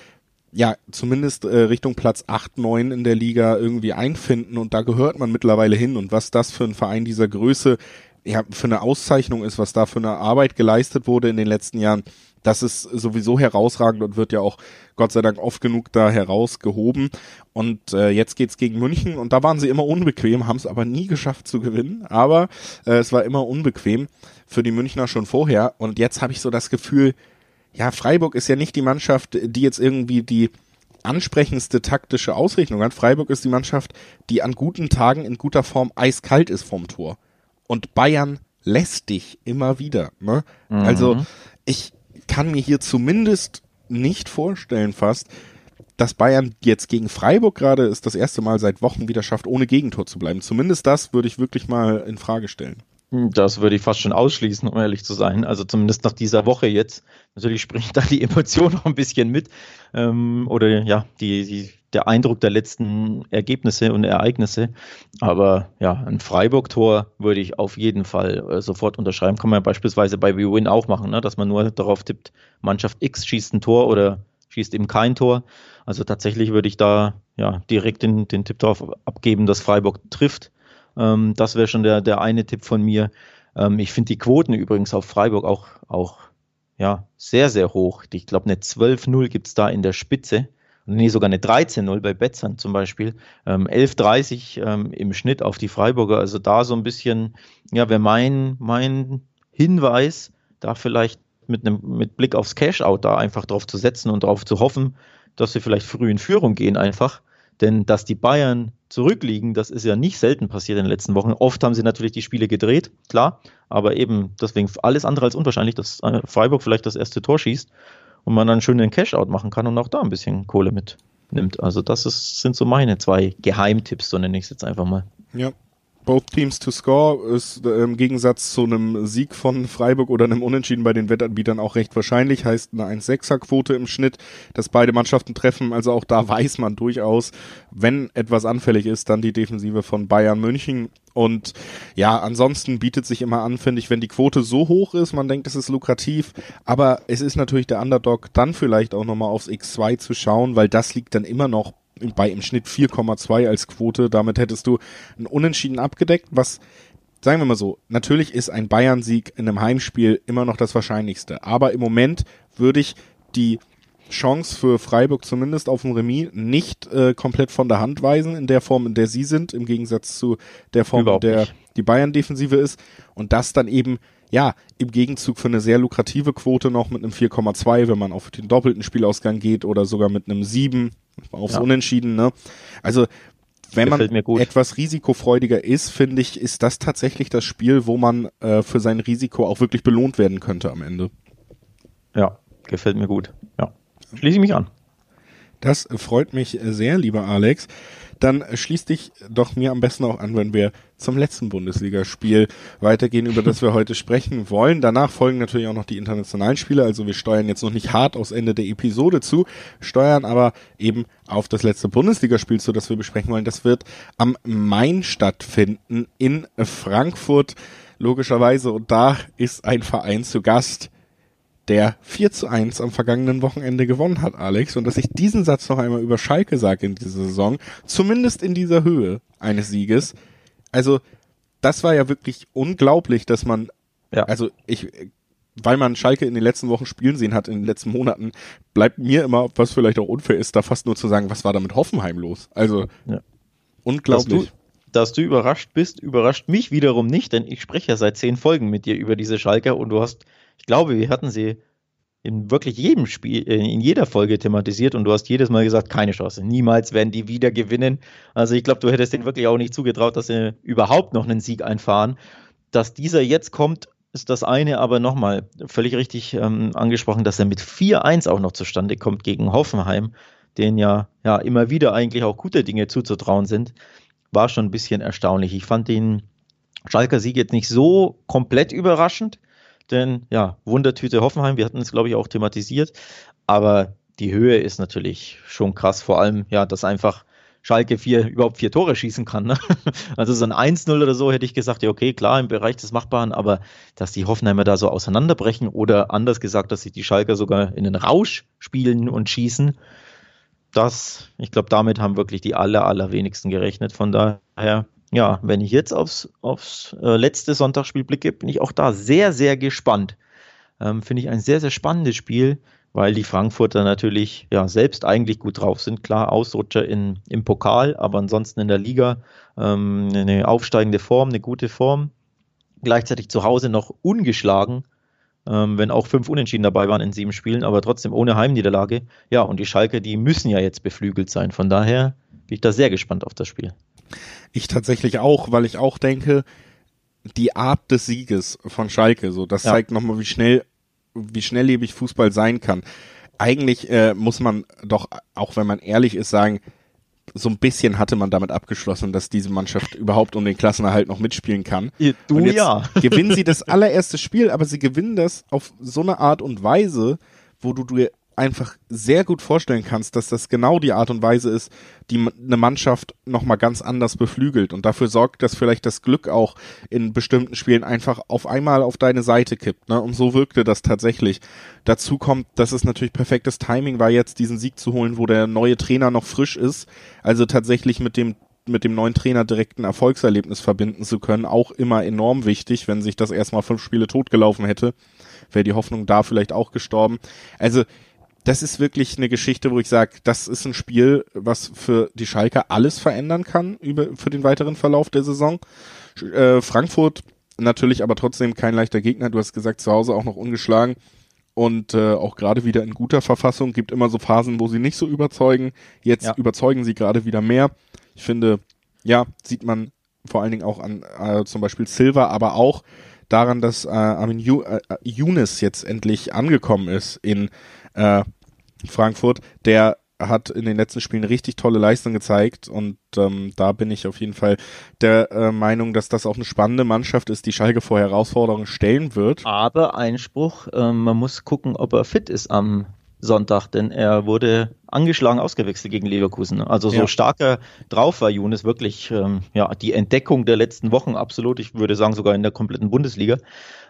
ja, zumindest äh, Richtung Platz 8, 9 in der Liga irgendwie einfinden und da gehört man mittlerweile hin und was das für ein Verein dieser Größe ja, für eine Auszeichnung ist, was da für eine Arbeit geleistet wurde in den letzten Jahren, das ist sowieso herausragend und wird ja auch Gott sei Dank oft genug da herausgehoben. Und äh, jetzt geht's gegen München und da waren sie immer unbequem, haben es aber nie geschafft zu gewinnen. Aber äh, es war immer unbequem für die Münchner schon vorher. Und jetzt habe ich so das Gefühl, ja, Freiburg ist ja nicht die Mannschaft, die jetzt irgendwie die ansprechendste taktische Ausrichtung hat. Freiburg ist die Mannschaft, die an guten Tagen in guter Form eiskalt ist vom Tor. Und Bayern lässt dich immer wieder. Ne? Mhm. Also ich kann mir hier zumindest nicht vorstellen fast, dass Bayern jetzt gegen Freiburg gerade ist das erste Mal seit Wochen wieder schafft, ohne Gegentor zu bleiben. Zumindest das würde ich wirklich mal in Frage stellen. Das würde ich fast schon ausschließen, um ehrlich zu sein. Also zumindest nach dieser Woche jetzt. Natürlich springt da die Emotion noch ein bisschen mit. Ähm, oder ja, die, die, der Eindruck der letzten Ergebnisse und Ereignisse. Aber ja, ein Freiburg-Tor würde ich auf jeden Fall äh, sofort unterschreiben. Kann man beispielsweise bei WeWin auch machen, ne? dass man nur darauf tippt, Mannschaft X schießt ein Tor oder schießt eben kein Tor. Also tatsächlich würde ich da ja direkt den, den Tipp darauf abgeben, dass Freiburg trifft. Ähm, das wäre schon der, der eine Tipp von mir. Ähm, ich finde die Quoten übrigens auf Freiburg auch, auch ja, sehr, sehr hoch. Ich glaube, eine 12-0 gibt es da in der Spitze. Nee, sogar eine 13-0 bei Betzern zum Beispiel. Ähm, 11-30 ähm, im Schnitt auf die Freiburger. Also da so ein bisschen, ja, wäre mein, mein Hinweis, da vielleicht mit einem mit Blick aufs Cash-Out da einfach drauf zu setzen und darauf zu hoffen, dass sie vielleicht früh in Führung gehen einfach. Denn dass die Bayern zurückliegen, das ist ja nicht selten passiert in den letzten Wochen. Oft haben sie natürlich die Spiele gedreht, klar, aber eben deswegen alles andere als unwahrscheinlich, dass äh, Freiburg vielleicht das erste Tor schießt und man dann schön den Cash-Out machen kann und auch da ein bisschen Kohle mitnimmt. Also das ist, sind so meine zwei Geheimtipps, so nenne ich es jetzt einfach mal. Ja, Both Teams to Score ist äh, im Gegensatz zu einem Sieg von Freiburg oder einem Unentschieden bei den Wettanbietern auch recht wahrscheinlich. Heißt eine 1,6er Quote im Schnitt, dass beide Mannschaften treffen. Also auch da weiß man durchaus, wenn etwas anfällig ist, dann die Defensive von Bayern München. Und ja, ansonsten bietet sich immer an, finde ich, wenn die Quote so hoch ist, man denkt, es ist lukrativ, aber es ist natürlich der Underdog, dann vielleicht auch nochmal aufs X2 zu schauen, weil das liegt dann immer noch bei im Schnitt 4,2 als Quote. Damit hättest du ein Unentschieden abgedeckt, was sagen wir mal so, natürlich ist ein Bayern-Sieg in einem Heimspiel immer noch das Wahrscheinlichste. Aber im Moment würde ich die Chance für Freiburg zumindest auf dem Remis nicht äh, komplett von der Hand weisen, in der Form, in der sie sind, im Gegensatz zu der Form, Überhaupt in der nicht. die Bayern-Defensive ist. Und das dann eben, ja, im Gegenzug für eine sehr lukrative Quote noch mit einem 4,2, wenn man auf den doppelten Spielausgang geht oder sogar mit einem 7 aufs ja. Unentschieden, ne? Also wenn man etwas risikofreudiger ist, finde ich, ist das tatsächlich das Spiel, wo man äh, für sein Risiko auch wirklich belohnt werden könnte am Ende. Ja, gefällt mir gut. Ja. Schließe ich mich an. Das freut mich sehr, lieber Alex. Dann schließ dich doch mir am besten auch an, wenn wir zum letzten Bundesligaspiel weitergehen, über das wir heute sprechen wollen. Danach folgen natürlich auch noch die internationalen Spiele. Also wir steuern jetzt noch nicht hart aufs Ende der Episode zu, steuern aber eben auf das letzte Bundesligaspiel zu, das wir besprechen wollen. Das wird am Main stattfinden in Frankfurt, logischerweise. Und da ist ein Verein zu Gast, der 4 zu 1 am vergangenen Wochenende gewonnen hat, Alex. Und dass ich diesen Satz noch einmal über Schalke sage in dieser Saison, zumindest in dieser Höhe eines Sieges. Also, das war ja wirklich unglaublich, dass man, ja. also ich, weil man Schalke in den letzten Wochen spielen sehen hat, in den letzten Monaten, bleibt mir immer, was vielleicht auch unfair ist, da fast nur zu sagen, was war da mit Hoffenheim los? Also, ja. unglaublich. Dass du, dass du überrascht bist, überrascht mich wiederum nicht, denn ich spreche ja seit zehn Folgen mit dir über diese Schalke und du hast ich glaube, wir hatten sie in wirklich jedem Spiel, äh, in jeder Folge thematisiert und du hast jedes Mal gesagt, keine Chance. Niemals werden die wieder gewinnen. Also ich glaube, du hättest denen wirklich auch nicht zugetraut, dass sie überhaupt noch einen Sieg einfahren. Dass dieser jetzt kommt, ist das eine, aber nochmal völlig richtig ähm, angesprochen, dass er mit 4-1 auch noch zustande kommt gegen Hoffenheim, denen ja, ja immer wieder eigentlich auch gute Dinge zuzutrauen sind, war schon ein bisschen erstaunlich. Ich fand den Schalker Sieg jetzt nicht so komplett überraschend, denn ja, Wundertüte Hoffenheim, wir hatten es, glaube ich, auch thematisiert. Aber die Höhe ist natürlich schon krass. Vor allem, ja, dass einfach Schalke vier, überhaupt vier Tore schießen kann. Ne? Also so ein 1-0 oder so hätte ich gesagt, ja, okay, klar, im Bereich des Machbaren, aber dass die Hoffenheimer da so auseinanderbrechen oder anders gesagt, dass sich die Schalker sogar in den Rausch spielen und schießen, das, ich glaube, damit haben wirklich die aller, allerwenigsten gerechnet. Von daher, ja, wenn ich jetzt aufs, aufs äh, letzte Sonntagsspiel blicke, bin ich auch da sehr, sehr gespannt. Ähm, Finde ich ein sehr, sehr spannendes Spiel, weil die Frankfurter natürlich ja selbst eigentlich gut drauf sind. Klar, Ausrutscher in, im Pokal, aber ansonsten in der Liga ähm, eine aufsteigende Form, eine gute Form. Gleichzeitig zu Hause noch ungeschlagen, ähm, wenn auch fünf Unentschieden dabei waren in sieben Spielen, aber trotzdem ohne Heimniederlage. Ja, und die Schalke, die müssen ja jetzt beflügelt sein. Von daher bin ich da sehr gespannt auf das Spiel. Ich tatsächlich auch, weil ich auch denke, die Art des Sieges von Schalke, so das ja. zeigt nochmal, wie schnell, wie schnelllebig Fußball sein kann. Eigentlich äh, muss man doch, auch wenn man ehrlich ist, sagen, so ein bisschen hatte man damit abgeschlossen, dass diese Mannschaft überhaupt um den Klassenerhalt noch mitspielen kann. Du und jetzt ja. gewinnen sie das allererste Spiel, aber sie gewinnen das auf so eine Art und Weise, wo du dir einfach sehr gut vorstellen kannst, dass das genau die Art und Weise ist, die eine Mannschaft nochmal ganz anders beflügelt und dafür sorgt, dass vielleicht das Glück auch in bestimmten Spielen einfach auf einmal auf deine Seite kippt. Ne? Und so wirkte das tatsächlich. Dazu kommt, dass es natürlich perfektes Timing war, jetzt diesen Sieg zu holen, wo der neue Trainer noch frisch ist. Also tatsächlich mit dem mit dem neuen Trainer direkt ein Erfolgserlebnis verbinden zu können, auch immer enorm wichtig, wenn sich das erstmal fünf Spiele totgelaufen hätte, wäre die Hoffnung da vielleicht auch gestorben. Also das ist wirklich eine Geschichte, wo ich sage, das ist ein Spiel, was für die Schalker alles verändern kann über, für den weiteren Verlauf der Saison. Äh, Frankfurt natürlich aber trotzdem kein leichter Gegner. Du hast gesagt, zu Hause auch noch ungeschlagen und äh, auch gerade wieder in guter Verfassung. Gibt immer so Phasen, wo sie nicht so überzeugen. Jetzt ja. überzeugen sie gerade wieder mehr. Ich finde, ja, sieht man vor allen Dingen auch an äh, zum Beispiel Silva, aber auch daran, dass äh, Armin äh, Younes jetzt endlich angekommen ist in äh, Frankfurt, der hat in den letzten Spielen richtig tolle Leistung gezeigt und ähm, da bin ich auf jeden Fall der äh, Meinung, dass das auch eine spannende Mannschaft ist, die Schalke vor Herausforderungen stellen wird. Aber Einspruch, äh, man muss gucken, ob er fit ist am Sonntag, denn er wurde angeschlagen ausgewechselt gegen Leverkusen. Also so ja. starker drauf war Younes wirklich ähm, ja die Entdeckung der letzten Wochen absolut. Ich würde sagen sogar in der kompletten Bundesliga.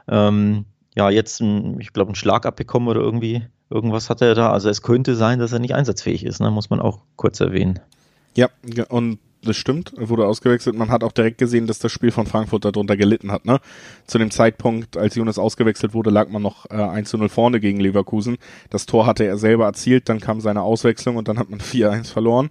Ähm, ja, jetzt, ein, ich glaube, einen Schlag abbekommen oder irgendwie Irgendwas hat er da. Also es könnte sein, dass er nicht einsatzfähig ist, ne? muss man auch kurz erwähnen. Ja, und das stimmt, wurde ausgewechselt. Man hat auch direkt gesehen, dass das Spiel von Frankfurt darunter gelitten hat. Ne? Zu dem Zeitpunkt, als Jonas ausgewechselt wurde, lag man noch äh, 1 zu 0 vorne gegen Leverkusen. Das Tor hatte er selber erzielt, dann kam seine Auswechslung und dann hat man 4-1 verloren.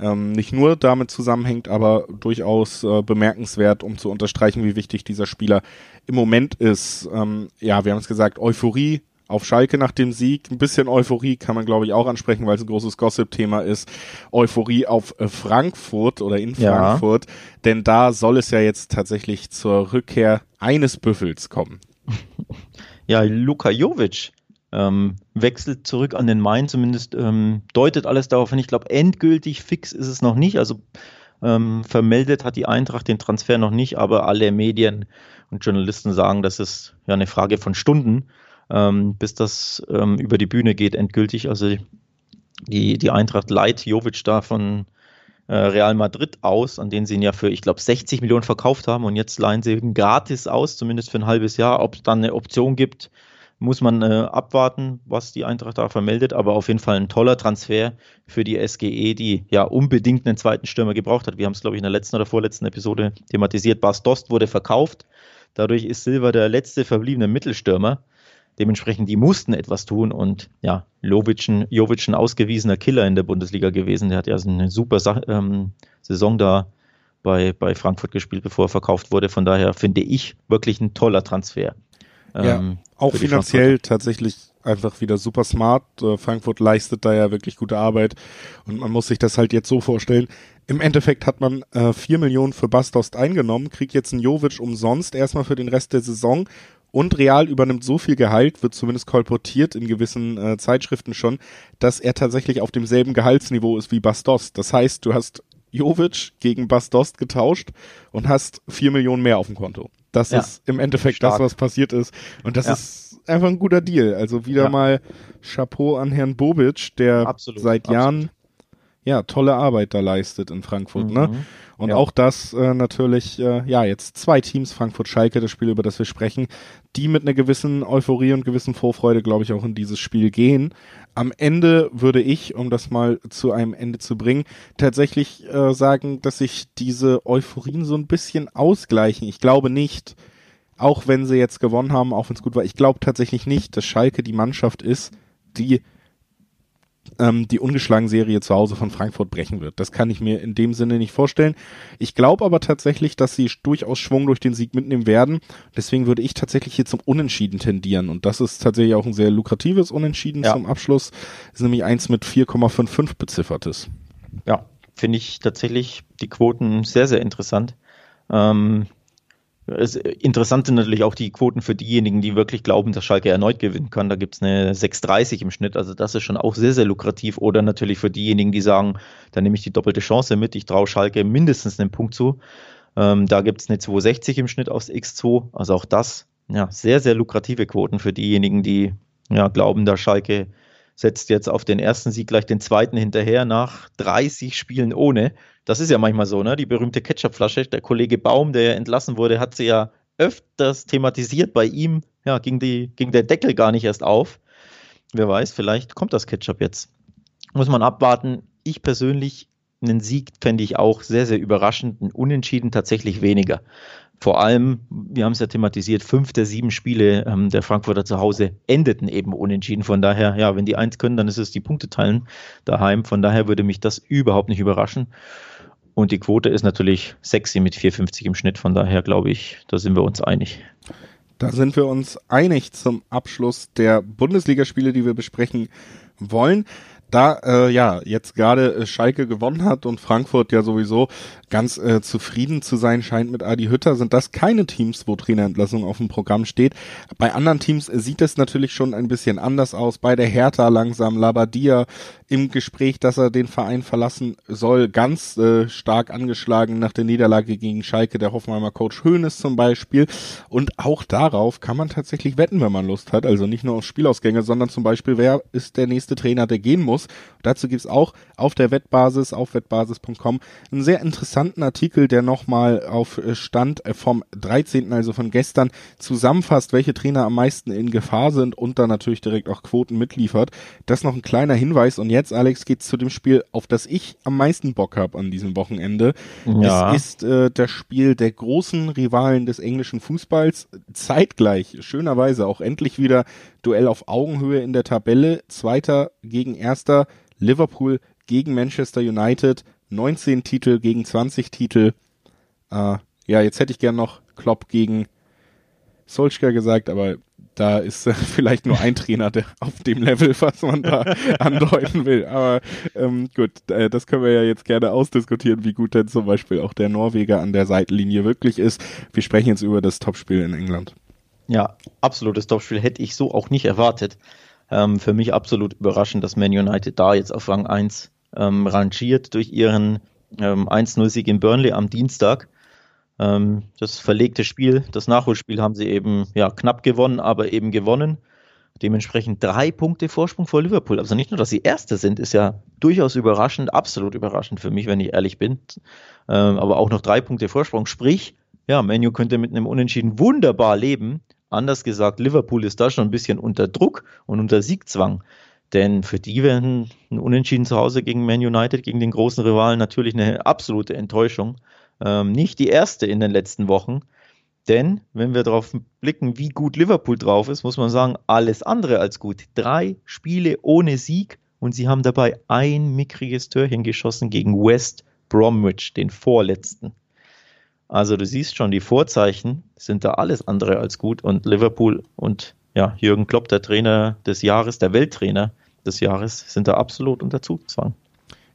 Ähm, nicht nur damit zusammenhängt, aber durchaus äh, bemerkenswert, um zu unterstreichen, wie wichtig dieser Spieler im Moment ist. Ähm, ja, wir haben es gesagt, Euphorie auf Schalke nach dem Sieg. Ein bisschen Euphorie kann man, glaube ich, auch ansprechen, weil es ein großes Gossip-Thema ist. Euphorie auf äh, Frankfurt oder in Frankfurt. Ja. Denn da soll es ja jetzt tatsächlich zur Rückkehr eines Büffels kommen. Ja, Luka Jovic ähm, wechselt zurück an den Main, zumindest ähm, deutet alles darauf hin. Ich glaube, endgültig fix ist es noch nicht. Also ähm, vermeldet hat die Eintracht den Transfer noch nicht, aber alle Medien und Journalisten sagen, dass es ja eine Frage von Stunden, ähm, bis das ähm, über die Bühne geht, endgültig. Also die, die Eintracht leiht Jovic da von äh, Real Madrid aus, an denen sie ihn ja für, ich glaube, 60 Millionen verkauft haben und jetzt leihen sie ihn gratis aus, zumindest für ein halbes Jahr. Ob es dann eine Option gibt, muss man äh, abwarten, was die Eintracht da vermeldet, aber auf jeden Fall ein toller Transfer für die SGE, die ja unbedingt einen zweiten Stürmer gebraucht hat. Wir haben es, glaube ich, in der letzten oder vorletzten Episode thematisiert. Bas Dost wurde verkauft. Dadurch ist Silva der letzte verbliebene Mittelstürmer. Dementsprechend, die mussten etwas tun und ja, Jovic ein ausgewiesener Killer in der Bundesliga gewesen. Der hat ja eine super Sa ähm, Saison da bei, bei Frankfurt gespielt, bevor er verkauft wurde. Von daher finde ich wirklich ein toller Transfer. Ja, ähm, auch finanziell tatsächlich einfach wieder super smart. Äh, Frankfurt leistet da ja wirklich gute Arbeit und man muss sich das halt jetzt so vorstellen. Im Endeffekt hat man äh, 4 Millionen für Bastost eingenommen, kriegt jetzt einen Jovic umsonst erstmal für den Rest der Saison und Real übernimmt so viel Gehalt, wird zumindest kolportiert in gewissen äh, Zeitschriften schon, dass er tatsächlich auf demselben Gehaltsniveau ist wie Bastos. Das heißt, du hast Jovic gegen Bastos getauscht und hast vier Millionen mehr auf dem Konto. Das ja. ist im Endeffekt Stark. das, was passiert ist. Und das ja. ist einfach ein guter Deal. Also wieder ja. mal Chapeau an Herrn Bobic, der absolut, seit Jahren absolut. Ja tolle Arbeit da leistet in Frankfurt. Ne? Mhm. Ne? Und ja. auch das äh, natürlich, äh, ja, jetzt zwei Teams, Frankfurt-Schalke, das Spiel, über das wir sprechen, die mit einer gewissen Euphorie und gewissen Vorfreude, glaube ich, auch in dieses Spiel gehen. Am Ende würde ich, um das mal zu einem Ende zu bringen, tatsächlich äh, sagen, dass sich diese Euphorien so ein bisschen ausgleichen. Ich glaube nicht, auch wenn sie jetzt gewonnen haben, auch wenn es gut war, ich glaube tatsächlich nicht, dass Schalke die Mannschaft ist, die ähm, die ungeschlagen Serie zu Hause von Frankfurt brechen wird. Das kann ich mir in dem Sinne nicht vorstellen. Ich glaube aber tatsächlich, dass sie durchaus Schwung durch den Sieg mitnehmen werden. Deswegen würde ich tatsächlich hier zum Unentschieden tendieren. Und das ist tatsächlich auch ein sehr lukratives Unentschieden ja. zum Abschluss. Das ist nämlich eins mit 4,55 beziffertes. Ja, finde ich tatsächlich die Quoten sehr, sehr interessant. Ähm, interessant sind natürlich auch die Quoten für diejenigen, die wirklich glauben, dass Schalke erneut gewinnen kann. Da gibt es eine 6,30 im Schnitt. Also das ist schon auch sehr, sehr lukrativ. Oder natürlich für diejenigen, die sagen, da nehme ich die doppelte Chance mit. Ich traue Schalke mindestens einen Punkt zu. Ähm, da gibt es eine 2,60 im Schnitt aufs X2. Also auch das, ja, sehr, sehr lukrative Quoten für diejenigen, die ja, glauben, dass Schalke setzt jetzt auf den ersten Sieg gleich den zweiten hinterher nach 30 Spielen ohne. Das ist ja manchmal so, ne? Die berühmte Ketchupflasche. Der Kollege Baum, der entlassen wurde, hat sie ja öfters thematisiert. Bei ihm ja, ging, die, ging der Deckel gar nicht erst auf. Wer weiß, vielleicht kommt das Ketchup jetzt. Muss man abwarten. Ich persönlich, einen Sieg fände ich auch sehr, sehr überraschend. Ein Unentschieden tatsächlich weniger vor allem, wir haben es ja thematisiert, fünf der sieben Spiele ähm, der Frankfurter zu Hause endeten eben unentschieden. Von daher, ja, wenn die eins können, dann ist es die Punkte teilen daheim. Von daher würde mich das überhaupt nicht überraschen. Und die Quote ist natürlich sexy mit 4,50 im Schnitt. Von daher glaube ich, da sind wir uns einig. Da sind wir uns einig zum Abschluss der Bundesligaspiele, die wir besprechen wollen da äh, ja jetzt gerade äh, Schalke gewonnen hat und Frankfurt ja sowieso ganz äh, zufrieden zu sein scheint mit Adi Hütter, sind das keine Teams, wo Trainerentlassung auf dem Programm steht. Bei anderen Teams sieht es natürlich schon ein bisschen anders aus. Bei der Hertha langsam Labadia im Gespräch, dass er den Verein verlassen soll, ganz äh, stark angeschlagen nach der Niederlage gegen Schalke, der Hoffenheimer Coach Hoeneß zum Beispiel. Und auch darauf kann man tatsächlich wetten, wenn man Lust hat. Also nicht nur auf Spielausgänge, sondern zum Beispiel, wer ist der nächste Trainer, der gehen muss. Dazu gibt's auch auf der Wettbasis, auf wettbasis.com, einen sehr interessanten Artikel, der nochmal auf Stand vom 13., also von gestern, zusammenfasst, welche Trainer am meisten in Gefahr sind und dann natürlich direkt auch Quoten mitliefert. Das noch ein kleiner Hinweis und jetzt jetzt, Alex, geht's zu dem Spiel, auf das ich am meisten Bock habe an diesem Wochenende. Ja. Es ist äh, das Spiel der großen Rivalen des englischen Fußballs. Zeitgleich, schönerweise auch endlich wieder Duell auf Augenhöhe in der Tabelle. Zweiter gegen Erster. Liverpool gegen Manchester United. 19 Titel gegen 20 Titel. Äh, ja, jetzt hätte ich gern noch Klopp gegen Solskjaer gesagt, aber da ist äh, vielleicht nur ein Trainer der, auf dem Level, was man da andeuten will. Aber ähm, gut, äh, das können wir ja jetzt gerne ausdiskutieren, wie gut denn zum Beispiel auch der Norweger an der Seitenlinie wirklich ist. Wir sprechen jetzt über das Topspiel in England. Ja, absolutes Topspiel hätte ich so auch nicht erwartet. Ähm, für mich absolut überraschend, dass Man United da jetzt auf Rang 1 ähm, rangiert durch ihren ähm, 1-0-Sieg in Burnley am Dienstag. Ähm, das verlegte Spiel, das Nachholspiel haben sie eben ja, knapp gewonnen, aber eben gewonnen. Dementsprechend drei Punkte Vorsprung vor Liverpool. Also nicht nur, dass sie Erste sind, ist ja durchaus überraschend, absolut überraschend für mich, wenn ich ehrlich bin. Ähm, aber auch noch drei Punkte Vorsprung. Sprich, ja, Menu könnte mit einem Unentschieden wunderbar leben. Anders gesagt, Liverpool ist da schon ein bisschen unter Druck und unter Siegzwang. Denn für die wäre ein Unentschieden zu Hause gegen Man United, gegen den großen Rivalen, natürlich eine absolute Enttäuschung. Ähm, nicht die erste in den letzten Wochen. Denn wenn wir darauf blicken, wie gut Liverpool drauf ist, muss man sagen, alles andere als gut. Drei Spiele ohne Sieg und sie haben dabei ein mickriges Törchen geschossen gegen West Bromwich, den vorletzten. Also du siehst schon, die Vorzeichen sind da alles andere als gut und Liverpool und ja, Jürgen Klopp, der Trainer des Jahres, der Welttrainer des Jahres, sind da absolut unter Zugzwang.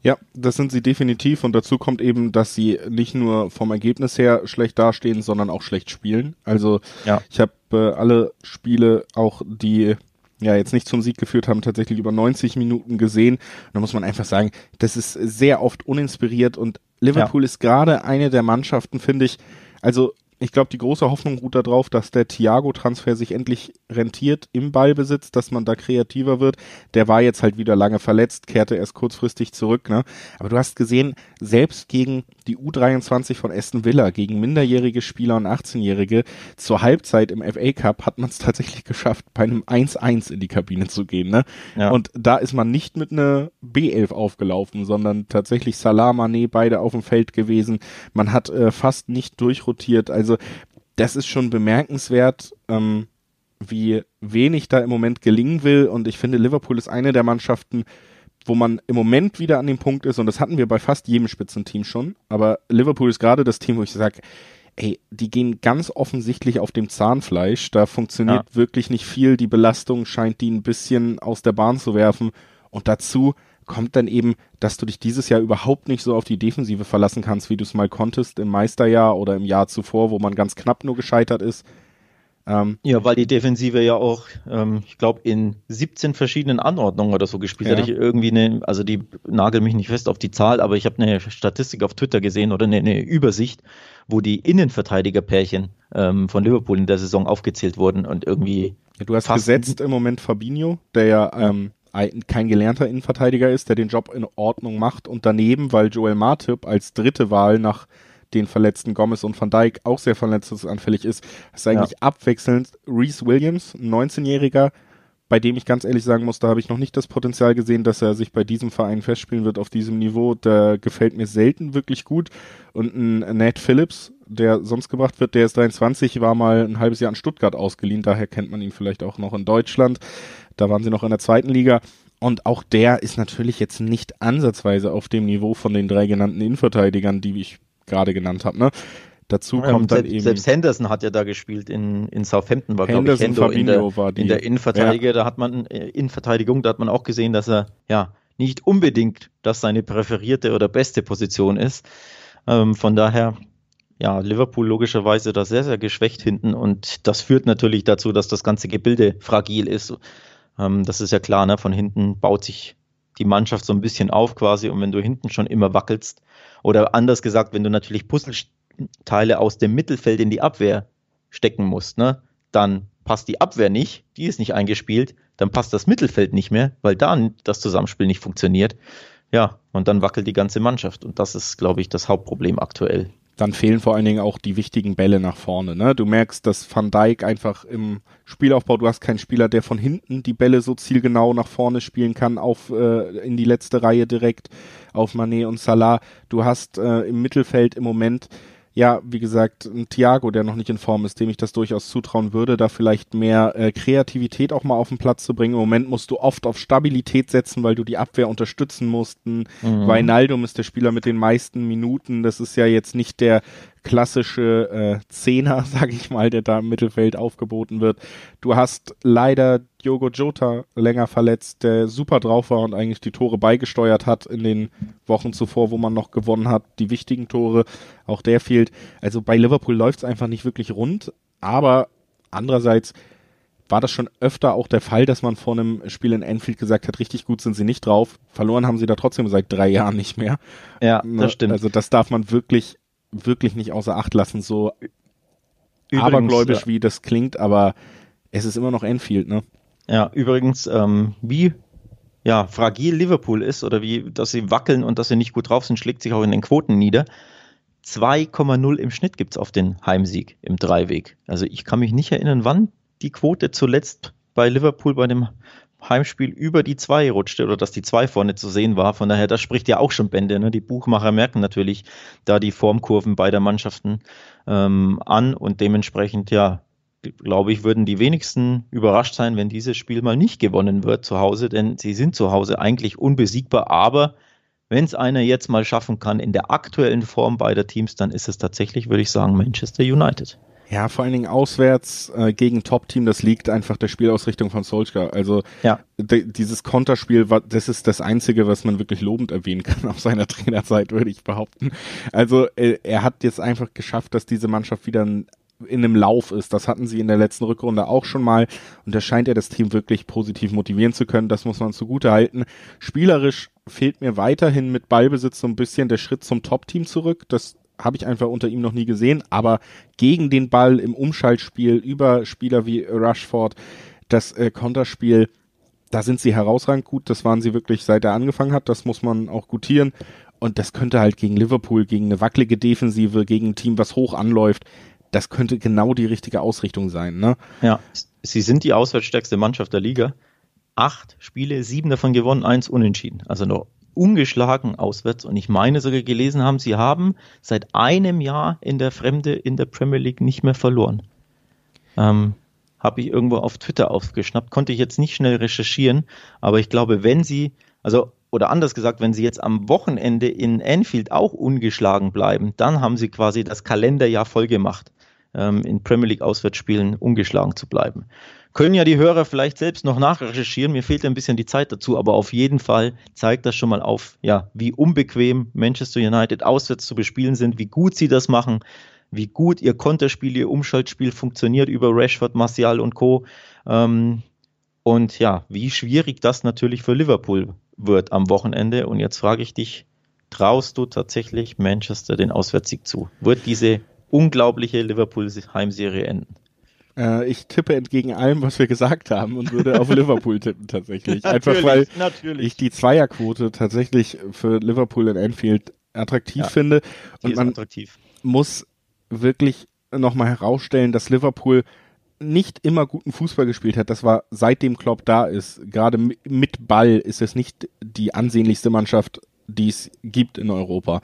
Ja, das sind sie definitiv und dazu kommt eben, dass sie nicht nur vom Ergebnis her schlecht dastehen, sondern auch schlecht spielen. Also ja. ich habe äh, alle Spiele, auch die ja jetzt nicht zum Sieg geführt haben, tatsächlich über 90 Minuten gesehen. Und da muss man einfach sagen, das ist sehr oft uninspiriert und Liverpool ja. ist gerade eine der Mannschaften, finde ich, also ich glaube, die große Hoffnung ruht darauf, dass der Thiago-Transfer sich endlich rentiert im Ballbesitz, dass man da kreativer wird. Der war jetzt halt wieder lange verletzt, kehrte erst kurzfristig zurück. Ne? Aber du hast gesehen, selbst gegen die U23 von Aston Villa, gegen minderjährige Spieler und 18-Jährige, zur Halbzeit im FA Cup hat man es tatsächlich geschafft, bei einem 1-1 in die Kabine zu gehen. Ne? Ja. Und da ist man nicht mit einer B11 aufgelaufen, sondern tatsächlich Salah, Mané, beide auf dem Feld gewesen. Man hat äh, fast nicht durchrotiert. Also also das ist schon bemerkenswert, ähm, wie wenig da im Moment gelingen will. Und ich finde, Liverpool ist eine der Mannschaften, wo man im Moment wieder an dem Punkt ist, und das hatten wir bei fast jedem Spitzenteam schon, aber Liverpool ist gerade das Team, wo ich sage, ey, die gehen ganz offensichtlich auf dem Zahnfleisch, da funktioniert ja. wirklich nicht viel, die Belastung scheint die ein bisschen aus der Bahn zu werfen und dazu kommt dann eben, dass du dich dieses Jahr überhaupt nicht so auf die Defensive verlassen kannst, wie du es mal konntest im Meisterjahr oder im Jahr zuvor, wo man ganz knapp nur gescheitert ist. Ähm, ja, weil die Defensive ja auch, ähm, ich glaube, in 17 verschiedenen Anordnungen oder so gespielt ja. hat. Ich irgendwie eine, also die nagel mich nicht fest auf die Zahl, aber ich habe eine Statistik auf Twitter gesehen oder eine, eine Übersicht, wo die Innenverteidigerpärchen ähm, von Liverpool in der Saison aufgezählt wurden und irgendwie. Ja, du hast gesetzt im Moment Fabinho, der ja ähm, kein gelernter Innenverteidiger ist, der den Job in Ordnung macht und daneben, weil Joel Martip als dritte Wahl nach den verletzten Gomez und Van Dijk auch sehr verletzungsanfällig ist, ist eigentlich ja. abwechselnd Reese Williams, ein 19-Jähriger, bei dem ich ganz ehrlich sagen muss, da habe ich noch nicht das Potenzial gesehen, dass er sich bei diesem Verein festspielen wird auf diesem Niveau. Der gefällt mir selten wirklich gut. Und ein Nat Phillips, der sonst gebracht wird, der ist 23, war mal ein halbes Jahr in Stuttgart ausgeliehen, daher kennt man ihn vielleicht auch noch in Deutschland. Da waren sie noch in der zweiten Liga. Und auch der ist natürlich jetzt nicht ansatzweise auf dem Niveau von den drei genannten Innenverteidigern, die ich gerade genannt habe. Ne? Dazu ja, kommt dann selbst, eben. Selbst Henderson hat ja da gespielt in, in Southampton, war glaube ich Hendo in der, war die, in der Innenverteidiger, ja. da hat man äh, Innenverteidigung, da hat man auch gesehen, dass er ja nicht unbedingt das seine präferierte oder beste Position ist. Ähm, von daher ja, Liverpool logischerweise da sehr, sehr geschwächt hinten und das führt natürlich dazu, dass das ganze Gebilde fragil ist. Ähm, das ist ja klar, ne? von hinten baut sich die Mannschaft so ein bisschen auf quasi und wenn du hinten schon immer wackelst oder anders gesagt, wenn du natürlich Puzzleteile aus dem Mittelfeld in die Abwehr stecken musst, ne, dann passt die Abwehr nicht, die ist nicht eingespielt, dann passt das Mittelfeld nicht mehr, weil da das Zusammenspiel nicht funktioniert. Ja, und dann wackelt die ganze Mannschaft und das ist, glaube ich, das Hauptproblem aktuell dann fehlen vor allen Dingen auch die wichtigen Bälle nach vorne. Ne? Du merkst, dass Van Dijk einfach im Spielaufbau, du hast keinen Spieler, der von hinten die Bälle so zielgenau nach vorne spielen kann, auf äh, in die letzte Reihe direkt auf Manet und Salah. Du hast äh, im Mittelfeld im Moment ja, wie gesagt, ein Thiago, der noch nicht in Form ist, dem ich das durchaus zutrauen würde, da vielleicht mehr äh, Kreativität auch mal auf den Platz zu bringen. Im Moment musst du oft auf Stabilität setzen, weil du die Abwehr unterstützen mussten. Mhm. Weinaldum ist der Spieler mit den meisten Minuten. Das ist ja jetzt nicht der klassische äh, Zehner, sag ich mal, der da im Mittelfeld aufgeboten wird. Du hast leider Diogo Jota länger verletzt, der super drauf war und eigentlich die Tore beigesteuert hat in den Wochen zuvor, wo man noch gewonnen hat, die wichtigen Tore. Auch der fehlt. Also bei Liverpool läuft es einfach nicht wirklich rund, aber andererseits war das schon öfter auch der Fall, dass man vor einem Spiel in Enfield gesagt hat, richtig gut sind sie nicht drauf. Verloren haben sie da trotzdem seit drei Jahren nicht mehr. Ja, das stimmt. Also das darf man wirklich, wirklich nicht außer Acht lassen, so übrigens, abergläubisch ja. wie das klingt, aber es ist immer noch Enfield, ne? Ja, übrigens, ähm, wie ja, fragil Liverpool ist oder wie, dass sie wackeln und dass sie nicht gut drauf sind, schlägt sich auch in den Quoten nieder. 2,0 im Schnitt gibt es auf den Heimsieg im Dreiweg. Also ich kann mich nicht erinnern, wann die Quote zuletzt bei Liverpool bei dem Heimspiel über die 2 rutschte oder dass die 2 vorne zu sehen war. Von daher, das spricht ja auch schon Bände. Ne? Die Buchmacher merken natürlich da die Formkurven beider Mannschaften ähm, an und dementsprechend, ja, glaube ich, würden die wenigsten überrascht sein, wenn dieses Spiel mal nicht gewonnen wird zu Hause, denn sie sind zu Hause eigentlich unbesiegbar, aber wenn es einer jetzt mal schaffen kann in der aktuellen Form beider Teams, dann ist es tatsächlich, würde ich sagen, Manchester United. Ja, vor allen Dingen auswärts äh, gegen Top-Team, das liegt einfach der Spielausrichtung von Solskjaer. Also ja. dieses Konterspiel, das ist das Einzige, was man wirklich lobend erwähnen kann auf seiner Trainerzeit, würde ich behaupten. Also äh, er hat jetzt einfach geschafft, dass diese Mannschaft wieder ein in einem Lauf ist. Das hatten sie in der letzten Rückrunde auch schon mal und da scheint er das Team wirklich positiv motivieren zu können. Das muss man zugute halten. Spielerisch fehlt mir weiterhin mit Ballbesitz so ein bisschen der Schritt zum Top-Team zurück. Das habe ich einfach unter ihm noch nie gesehen, aber gegen den Ball im Umschaltspiel über Spieler wie Rushford, das äh, Konterspiel, da sind sie herausragend gut. Das waren sie wirklich seit er angefangen hat. Das muss man auch gutieren. Und das könnte halt gegen Liverpool, gegen eine wackelige Defensive, gegen ein Team, was hoch anläuft, das könnte genau die richtige Ausrichtung sein. Ne? Ja, sie sind die auswärtsstärkste Mannschaft der Liga. Acht Spiele, sieben davon gewonnen, eins unentschieden. Also noch ungeschlagen auswärts. Und ich meine sogar gelesen haben, sie haben seit einem Jahr in der Fremde in der Premier League nicht mehr verloren. Ähm, Habe ich irgendwo auf Twitter aufgeschnappt. Konnte ich jetzt nicht schnell recherchieren, aber ich glaube, wenn sie, also oder anders gesagt, wenn sie jetzt am Wochenende in Anfield auch ungeschlagen bleiben, dann haben sie quasi das Kalenderjahr voll gemacht ähm, in Premier League Auswärtsspielen ungeschlagen zu bleiben. Können ja die Hörer vielleicht selbst noch nachrecherchieren. Mir fehlt ein bisschen die Zeit dazu, aber auf jeden Fall zeigt das schon mal auf, ja, wie unbequem Manchester United auswärts zu bespielen sind, wie gut sie das machen, wie gut ihr Konterspiel, ihr Umschaltspiel funktioniert über Rashford, Martial und Co. Ähm, und ja, wie schwierig das natürlich für Liverpool wird am Wochenende. Und jetzt frage ich dich, traust du tatsächlich Manchester den Auswärtssieg zu? Wird diese unglaubliche Liverpool-Heimserie enden. Äh, ich tippe entgegen allem, was wir gesagt haben und würde auf Liverpool tippen tatsächlich. Einfach weil natürlich. ich die Zweierquote tatsächlich für Liverpool in Anfield attraktiv ja, finde. Und man attraktiv. muss wirklich nochmal herausstellen, dass Liverpool nicht immer guten Fußball gespielt hat. Das war seitdem Klopp da ist. Gerade mit Ball ist es nicht die ansehnlichste Mannschaft, die es gibt in Europa.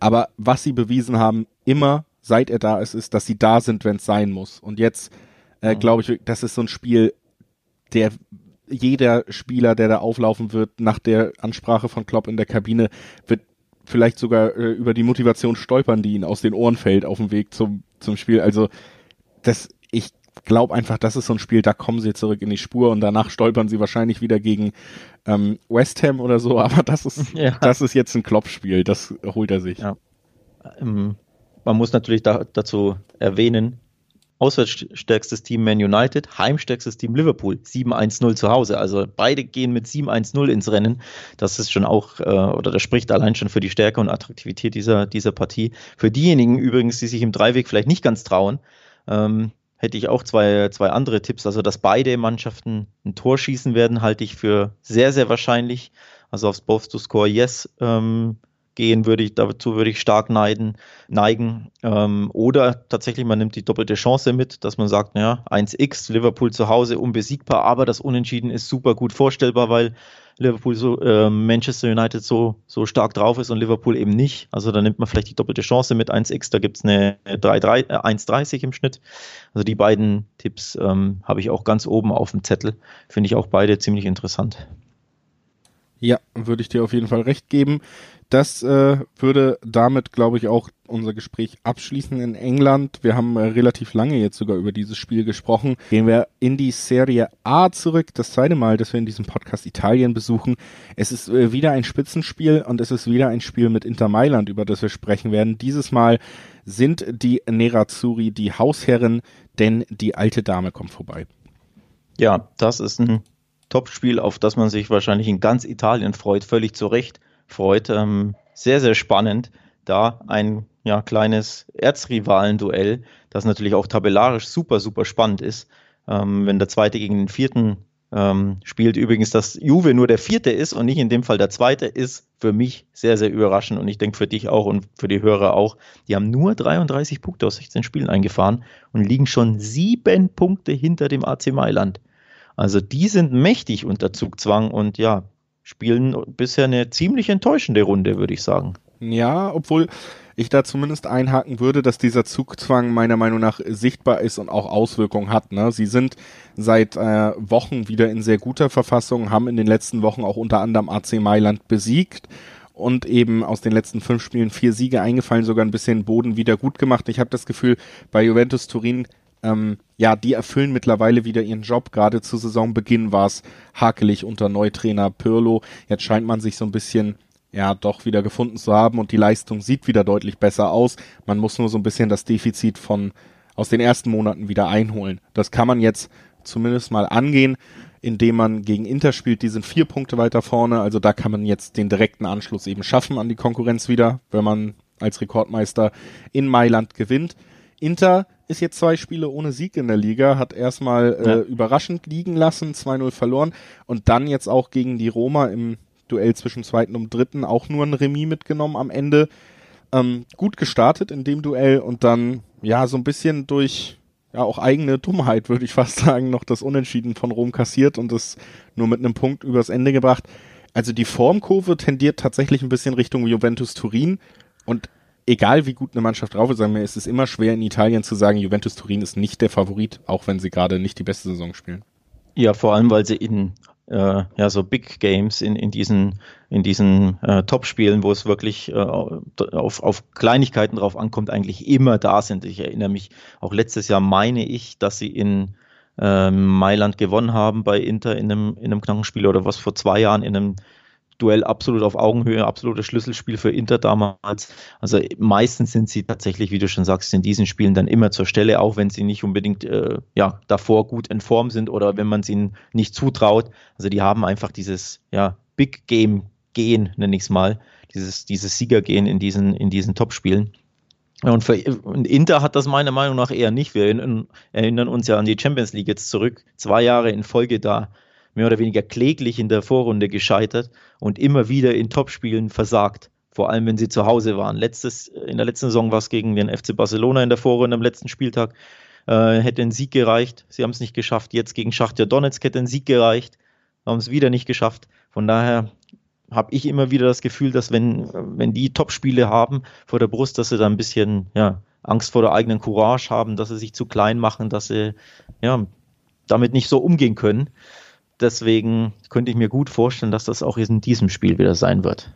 Aber was sie bewiesen haben, immer seit er da ist, ist, dass sie da sind, wenn es sein muss. Und jetzt äh, glaube ich, das ist so ein Spiel, der jeder Spieler, der da auflaufen wird, nach der Ansprache von Klopp in der Kabine, wird vielleicht sogar äh, über die Motivation stolpern, die ihn aus den Ohren fällt auf dem Weg zum, zum Spiel. Also das, ich glaube einfach, das ist so ein Spiel, da kommen sie zurück in die Spur und danach stolpern sie wahrscheinlich wieder gegen ähm, West Ham oder so, aber das ist, ja. das ist jetzt ein Klopp-Spiel, das holt er sich. Ja. Ähm, man muss natürlich da, dazu erwähnen, auswärtsstärkstes Team Man United, heimstärkstes Team Liverpool, 7-1-0 zu Hause. Also beide gehen mit 7-1-0 ins Rennen. Das ist schon auch, äh, oder das spricht allein schon für die Stärke und Attraktivität dieser, dieser Partie. Für diejenigen übrigens, die sich im Dreiweg vielleicht nicht ganz trauen, ähm, hätte ich auch zwei, zwei andere Tipps. Also, dass beide Mannschaften ein Tor schießen werden, halte ich für sehr, sehr wahrscheinlich. Also aufs Both to Score Yes ähm, gehen würde ich, dazu würde ich stark neiden, neigen. Ähm, oder tatsächlich, man nimmt die doppelte Chance mit, dass man sagt, naja, 1x, Liverpool zu Hause unbesiegbar, aber das Unentschieden ist super gut vorstellbar, weil Liverpool so, äh, Manchester United so, so stark drauf ist und Liverpool eben nicht. Also da nimmt man vielleicht die doppelte Chance mit 1x, da gibt es eine 1,30 äh, im Schnitt. Also die beiden Tipps ähm, habe ich auch ganz oben auf dem Zettel. Finde ich auch beide ziemlich interessant. Ja, würde ich dir auf jeden Fall recht geben. Das äh, würde damit, glaube ich, auch unser Gespräch abschließen in England. Wir haben äh, relativ lange jetzt sogar über dieses Spiel gesprochen. Gehen wir in die Serie A zurück. Das zweite Mal, dass wir in diesem Podcast Italien besuchen. Es ist äh, wieder ein Spitzenspiel und es ist wieder ein Spiel mit Inter Mailand, über das wir sprechen werden. Dieses Mal sind die Nerazzurri die Hausherren, denn die alte Dame kommt vorbei. Ja, das ist ein Topspiel, auf das man sich wahrscheinlich in ganz Italien freut, völlig zu Recht freut. Ähm, sehr, sehr spannend. Da ein ja, kleines Erzrivalen-Duell, das natürlich auch tabellarisch super, super spannend ist. Ähm, wenn der zweite gegen den vierten ähm, spielt. Übrigens, dass Juve nur der vierte ist und nicht in dem Fall der zweite, ist für mich sehr, sehr überraschend und ich denke für dich auch und für die Hörer auch. Die haben nur 33 Punkte aus 16 Spielen eingefahren und liegen schon sieben Punkte hinter dem AC Mailand. Also die sind mächtig unter Zugzwang und ja, spielen bisher eine ziemlich enttäuschende Runde, würde ich sagen. Ja, obwohl ich da zumindest einhaken würde, dass dieser Zugzwang meiner Meinung nach sichtbar ist und auch Auswirkungen hat. Ne? Sie sind seit äh, Wochen wieder in sehr guter Verfassung, haben in den letzten Wochen auch unter anderem AC Mailand besiegt und eben aus den letzten fünf Spielen vier Siege eingefallen, sogar ein bisschen Boden wieder gut gemacht. Ich habe das Gefühl, bei Juventus Turin ähm, ja, die erfüllen mittlerweile wieder ihren Job. Gerade zu Saisonbeginn war es hakelig unter Neutrainer Pirlo. Jetzt scheint man sich so ein bisschen ja doch wieder gefunden zu haben und die Leistung sieht wieder deutlich besser aus. Man muss nur so ein bisschen das Defizit von aus den ersten Monaten wieder einholen. Das kann man jetzt zumindest mal angehen, indem man gegen Inter spielt. Die sind vier Punkte weiter vorne, also da kann man jetzt den direkten Anschluss eben schaffen an die Konkurrenz wieder, wenn man als Rekordmeister in Mailand gewinnt. Inter ist jetzt zwei Spiele ohne Sieg in der Liga, hat erstmal äh, überraschend liegen lassen, 2-0 verloren und dann jetzt auch gegen die Roma im Duell zwischen zweiten und dritten auch nur ein Remis mitgenommen am Ende. Ähm, gut gestartet in dem Duell und dann ja so ein bisschen durch ja auch eigene Dummheit würde ich fast sagen noch das Unentschieden von Rom kassiert und das nur mit einem Punkt übers Ende gebracht. Also die Formkurve tendiert tatsächlich ein bisschen Richtung Juventus Turin und egal wie gut eine Mannschaft drauf ist, sagen wir, ist es immer schwer in Italien zu sagen, Juventus Turin ist nicht der Favorit, auch wenn sie gerade nicht die beste Saison spielen. Ja, vor allem, weil sie in äh, ja, so Big Games in, in diesen, in diesen äh, Top-Spielen, wo es wirklich äh, auf, auf Kleinigkeiten drauf ankommt, eigentlich immer da sind. Ich erinnere mich, auch letztes Jahr meine ich, dass sie in äh, Mailand gewonnen haben bei Inter in einem, in einem Knochenspiel oder was vor zwei Jahren in einem Duell absolut auf Augenhöhe, absolutes Schlüsselspiel für Inter damals. Also meistens sind sie tatsächlich, wie du schon sagst, in diesen Spielen dann immer zur Stelle, auch wenn sie nicht unbedingt äh, ja, davor gut in Form sind oder wenn man es ihnen nicht zutraut. Also die haben einfach dieses ja, Big Game Gehen, nenne ich es mal, dieses, dieses Siegergehen in diesen, in diesen Top-Spielen. Und, für, und Inter hat das meiner Meinung nach eher nicht. Wir erinnern, erinnern uns ja an die Champions League jetzt zurück, zwei Jahre in Folge da mehr oder weniger kläglich in der Vorrunde gescheitert und immer wieder in Topspielen versagt. Vor allem, wenn sie zu Hause waren. Letztes, in der letzten Saison war es gegen den FC Barcelona in der Vorrunde am letzten Spieltag. Äh, hätte ein Sieg gereicht. Sie haben es nicht geschafft. Jetzt gegen Schachtja Donetsk hätte ein Sieg gereicht. Haben es wieder nicht geschafft. Von daher habe ich immer wieder das Gefühl, dass wenn, wenn die Topspiele haben vor der Brust, dass sie da ein bisschen ja, Angst vor der eigenen Courage haben, dass sie sich zu klein machen, dass sie ja, damit nicht so umgehen können. Deswegen könnte ich mir gut vorstellen, dass das auch in diesem Spiel wieder sein wird.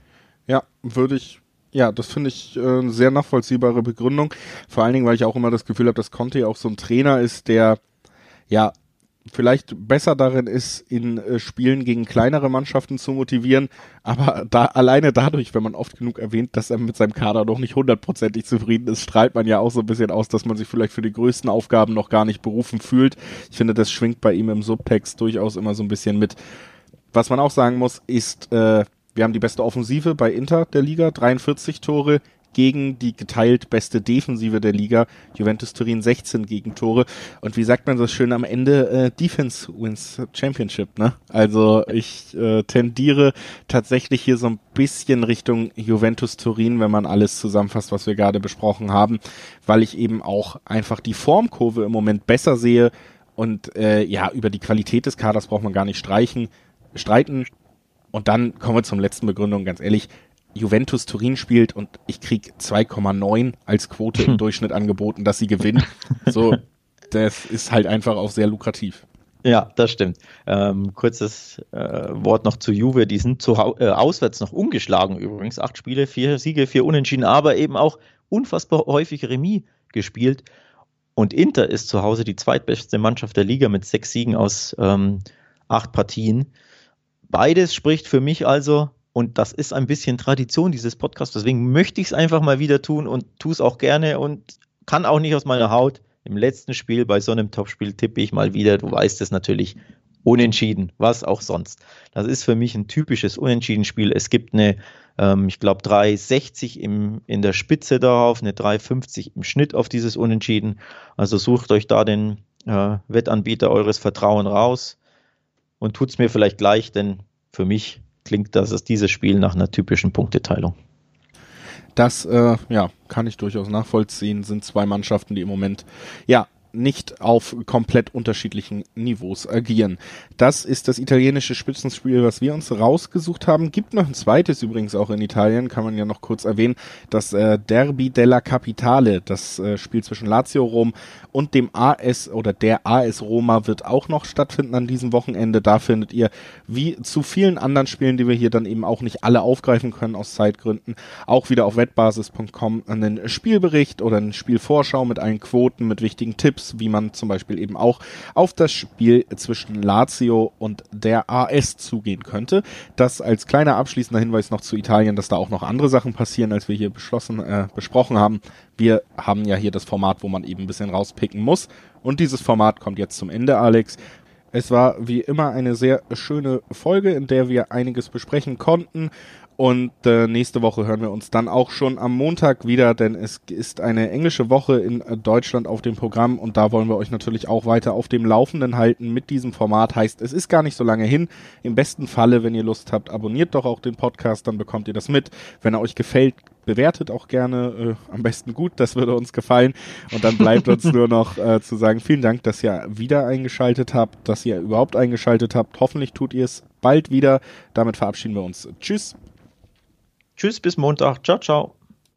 Ja, würde ich ja, das finde ich äh, eine sehr nachvollziehbare Begründung. Vor allen Dingen, weil ich auch immer das Gefühl habe, dass Conte auch so ein Trainer ist, der ja vielleicht besser darin ist, in äh, Spielen gegen kleinere Mannschaften zu motivieren, aber da alleine dadurch, wenn man oft genug erwähnt, dass er mit seinem Kader noch nicht hundertprozentig zufrieden ist, strahlt man ja auch so ein bisschen aus, dass man sich vielleicht für die größten Aufgaben noch gar nicht berufen fühlt. Ich finde, das schwingt bei ihm im Subtext durchaus immer so ein bisschen mit. Was man auch sagen muss, ist, äh, wir haben die beste Offensive bei Inter der Liga, 43 Tore gegen die geteilt beste Defensive der Liga. Juventus Turin 16 Gegentore. Und wie sagt man so schön am Ende, äh, Defense wins Championship, ne? Also ich äh, tendiere tatsächlich hier so ein bisschen Richtung Juventus Turin, wenn man alles zusammenfasst, was wir gerade besprochen haben, weil ich eben auch einfach die Formkurve im Moment besser sehe. Und äh, ja, über die Qualität des Kaders braucht man gar nicht streichen, streiten. Und dann kommen wir zum letzten Begründung, ganz ehrlich, Juventus Turin spielt und ich krieg 2,9 als Quote im Durchschnitt angeboten, dass sie gewinnen. So, das ist halt einfach auch sehr lukrativ. Ja, das stimmt. Ähm, kurzes äh, Wort noch zu Juve. Die sind zu, äh, auswärts noch ungeschlagen übrigens. Acht Spiele, vier Siege, vier Unentschieden, aber eben auch unfassbar häufig Remis gespielt. Und Inter ist zu Hause die zweitbeste Mannschaft der Liga mit sechs Siegen aus ähm, acht Partien. Beides spricht für mich also und das ist ein bisschen Tradition dieses Podcasts. Deswegen möchte ich es einfach mal wieder tun und tue es auch gerne und kann auch nicht aus meiner Haut. im letzten Spiel bei so einem Topspiel tippe ich mal wieder, du weißt es natürlich, unentschieden, was auch sonst. Das ist für mich ein typisches Unentschieden-Spiel. Es gibt eine, ähm, ich glaube, 3,60 im, in der Spitze darauf, eine 3,50 im Schnitt auf dieses Unentschieden. Also sucht euch da den äh, Wettanbieter eures Vertrauens raus und tut es mir vielleicht gleich, denn für mich klingt das dieses Spiel nach einer typischen Punkteteilung. Das äh, ja, kann ich durchaus nachvollziehen. Sind zwei Mannschaften, die im Moment ja nicht auf komplett unterschiedlichen Niveaus agieren. Das ist das italienische Spitzenspiel, was wir uns rausgesucht haben. Gibt noch ein zweites übrigens auch in Italien, kann man ja noch kurz erwähnen. Das äh, Derby della Capitale, das äh, Spiel zwischen Lazio Rom und dem AS oder der AS Roma wird auch noch stattfinden an diesem Wochenende. Da findet ihr, wie zu vielen anderen Spielen, die wir hier dann eben auch nicht alle aufgreifen können aus Zeitgründen, auch wieder auf wettbasis.com einen Spielbericht oder eine Spielvorschau mit allen Quoten, mit wichtigen Tipps Tipps, wie man zum Beispiel eben auch auf das Spiel zwischen Lazio und der AS zugehen könnte. Das als kleiner abschließender Hinweis noch zu Italien, dass da auch noch andere Sachen passieren, als wir hier beschlossen, äh, besprochen haben. Wir haben ja hier das Format, wo man eben ein bisschen rauspicken muss. Und dieses Format kommt jetzt zum Ende, Alex. Es war wie immer eine sehr schöne Folge, in der wir einiges besprechen konnten. Und äh, nächste Woche hören wir uns dann auch schon am Montag wieder, denn es ist eine englische Woche in äh, Deutschland auf dem Programm und da wollen wir euch natürlich auch weiter auf dem Laufenden halten mit diesem Format. Heißt, es ist gar nicht so lange hin. Im besten Falle, wenn ihr Lust habt, abonniert doch auch den Podcast, dann bekommt ihr das mit. Wenn er euch gefällt, bewertet auch gerne, äh, am besten gut, das würde uns gefallen. Und dann bleibt uns nur noch äh, zu sagen, vielen Dank, dass ihr wieder eingeschaltet habt, dass ihr überhaupt eingeschaltet habt. Hoffentlich tut ihr es bald wieder. Damit verabschieden wir uns. Tschüss. Tschüss, bis Montag. Ciao, ciao.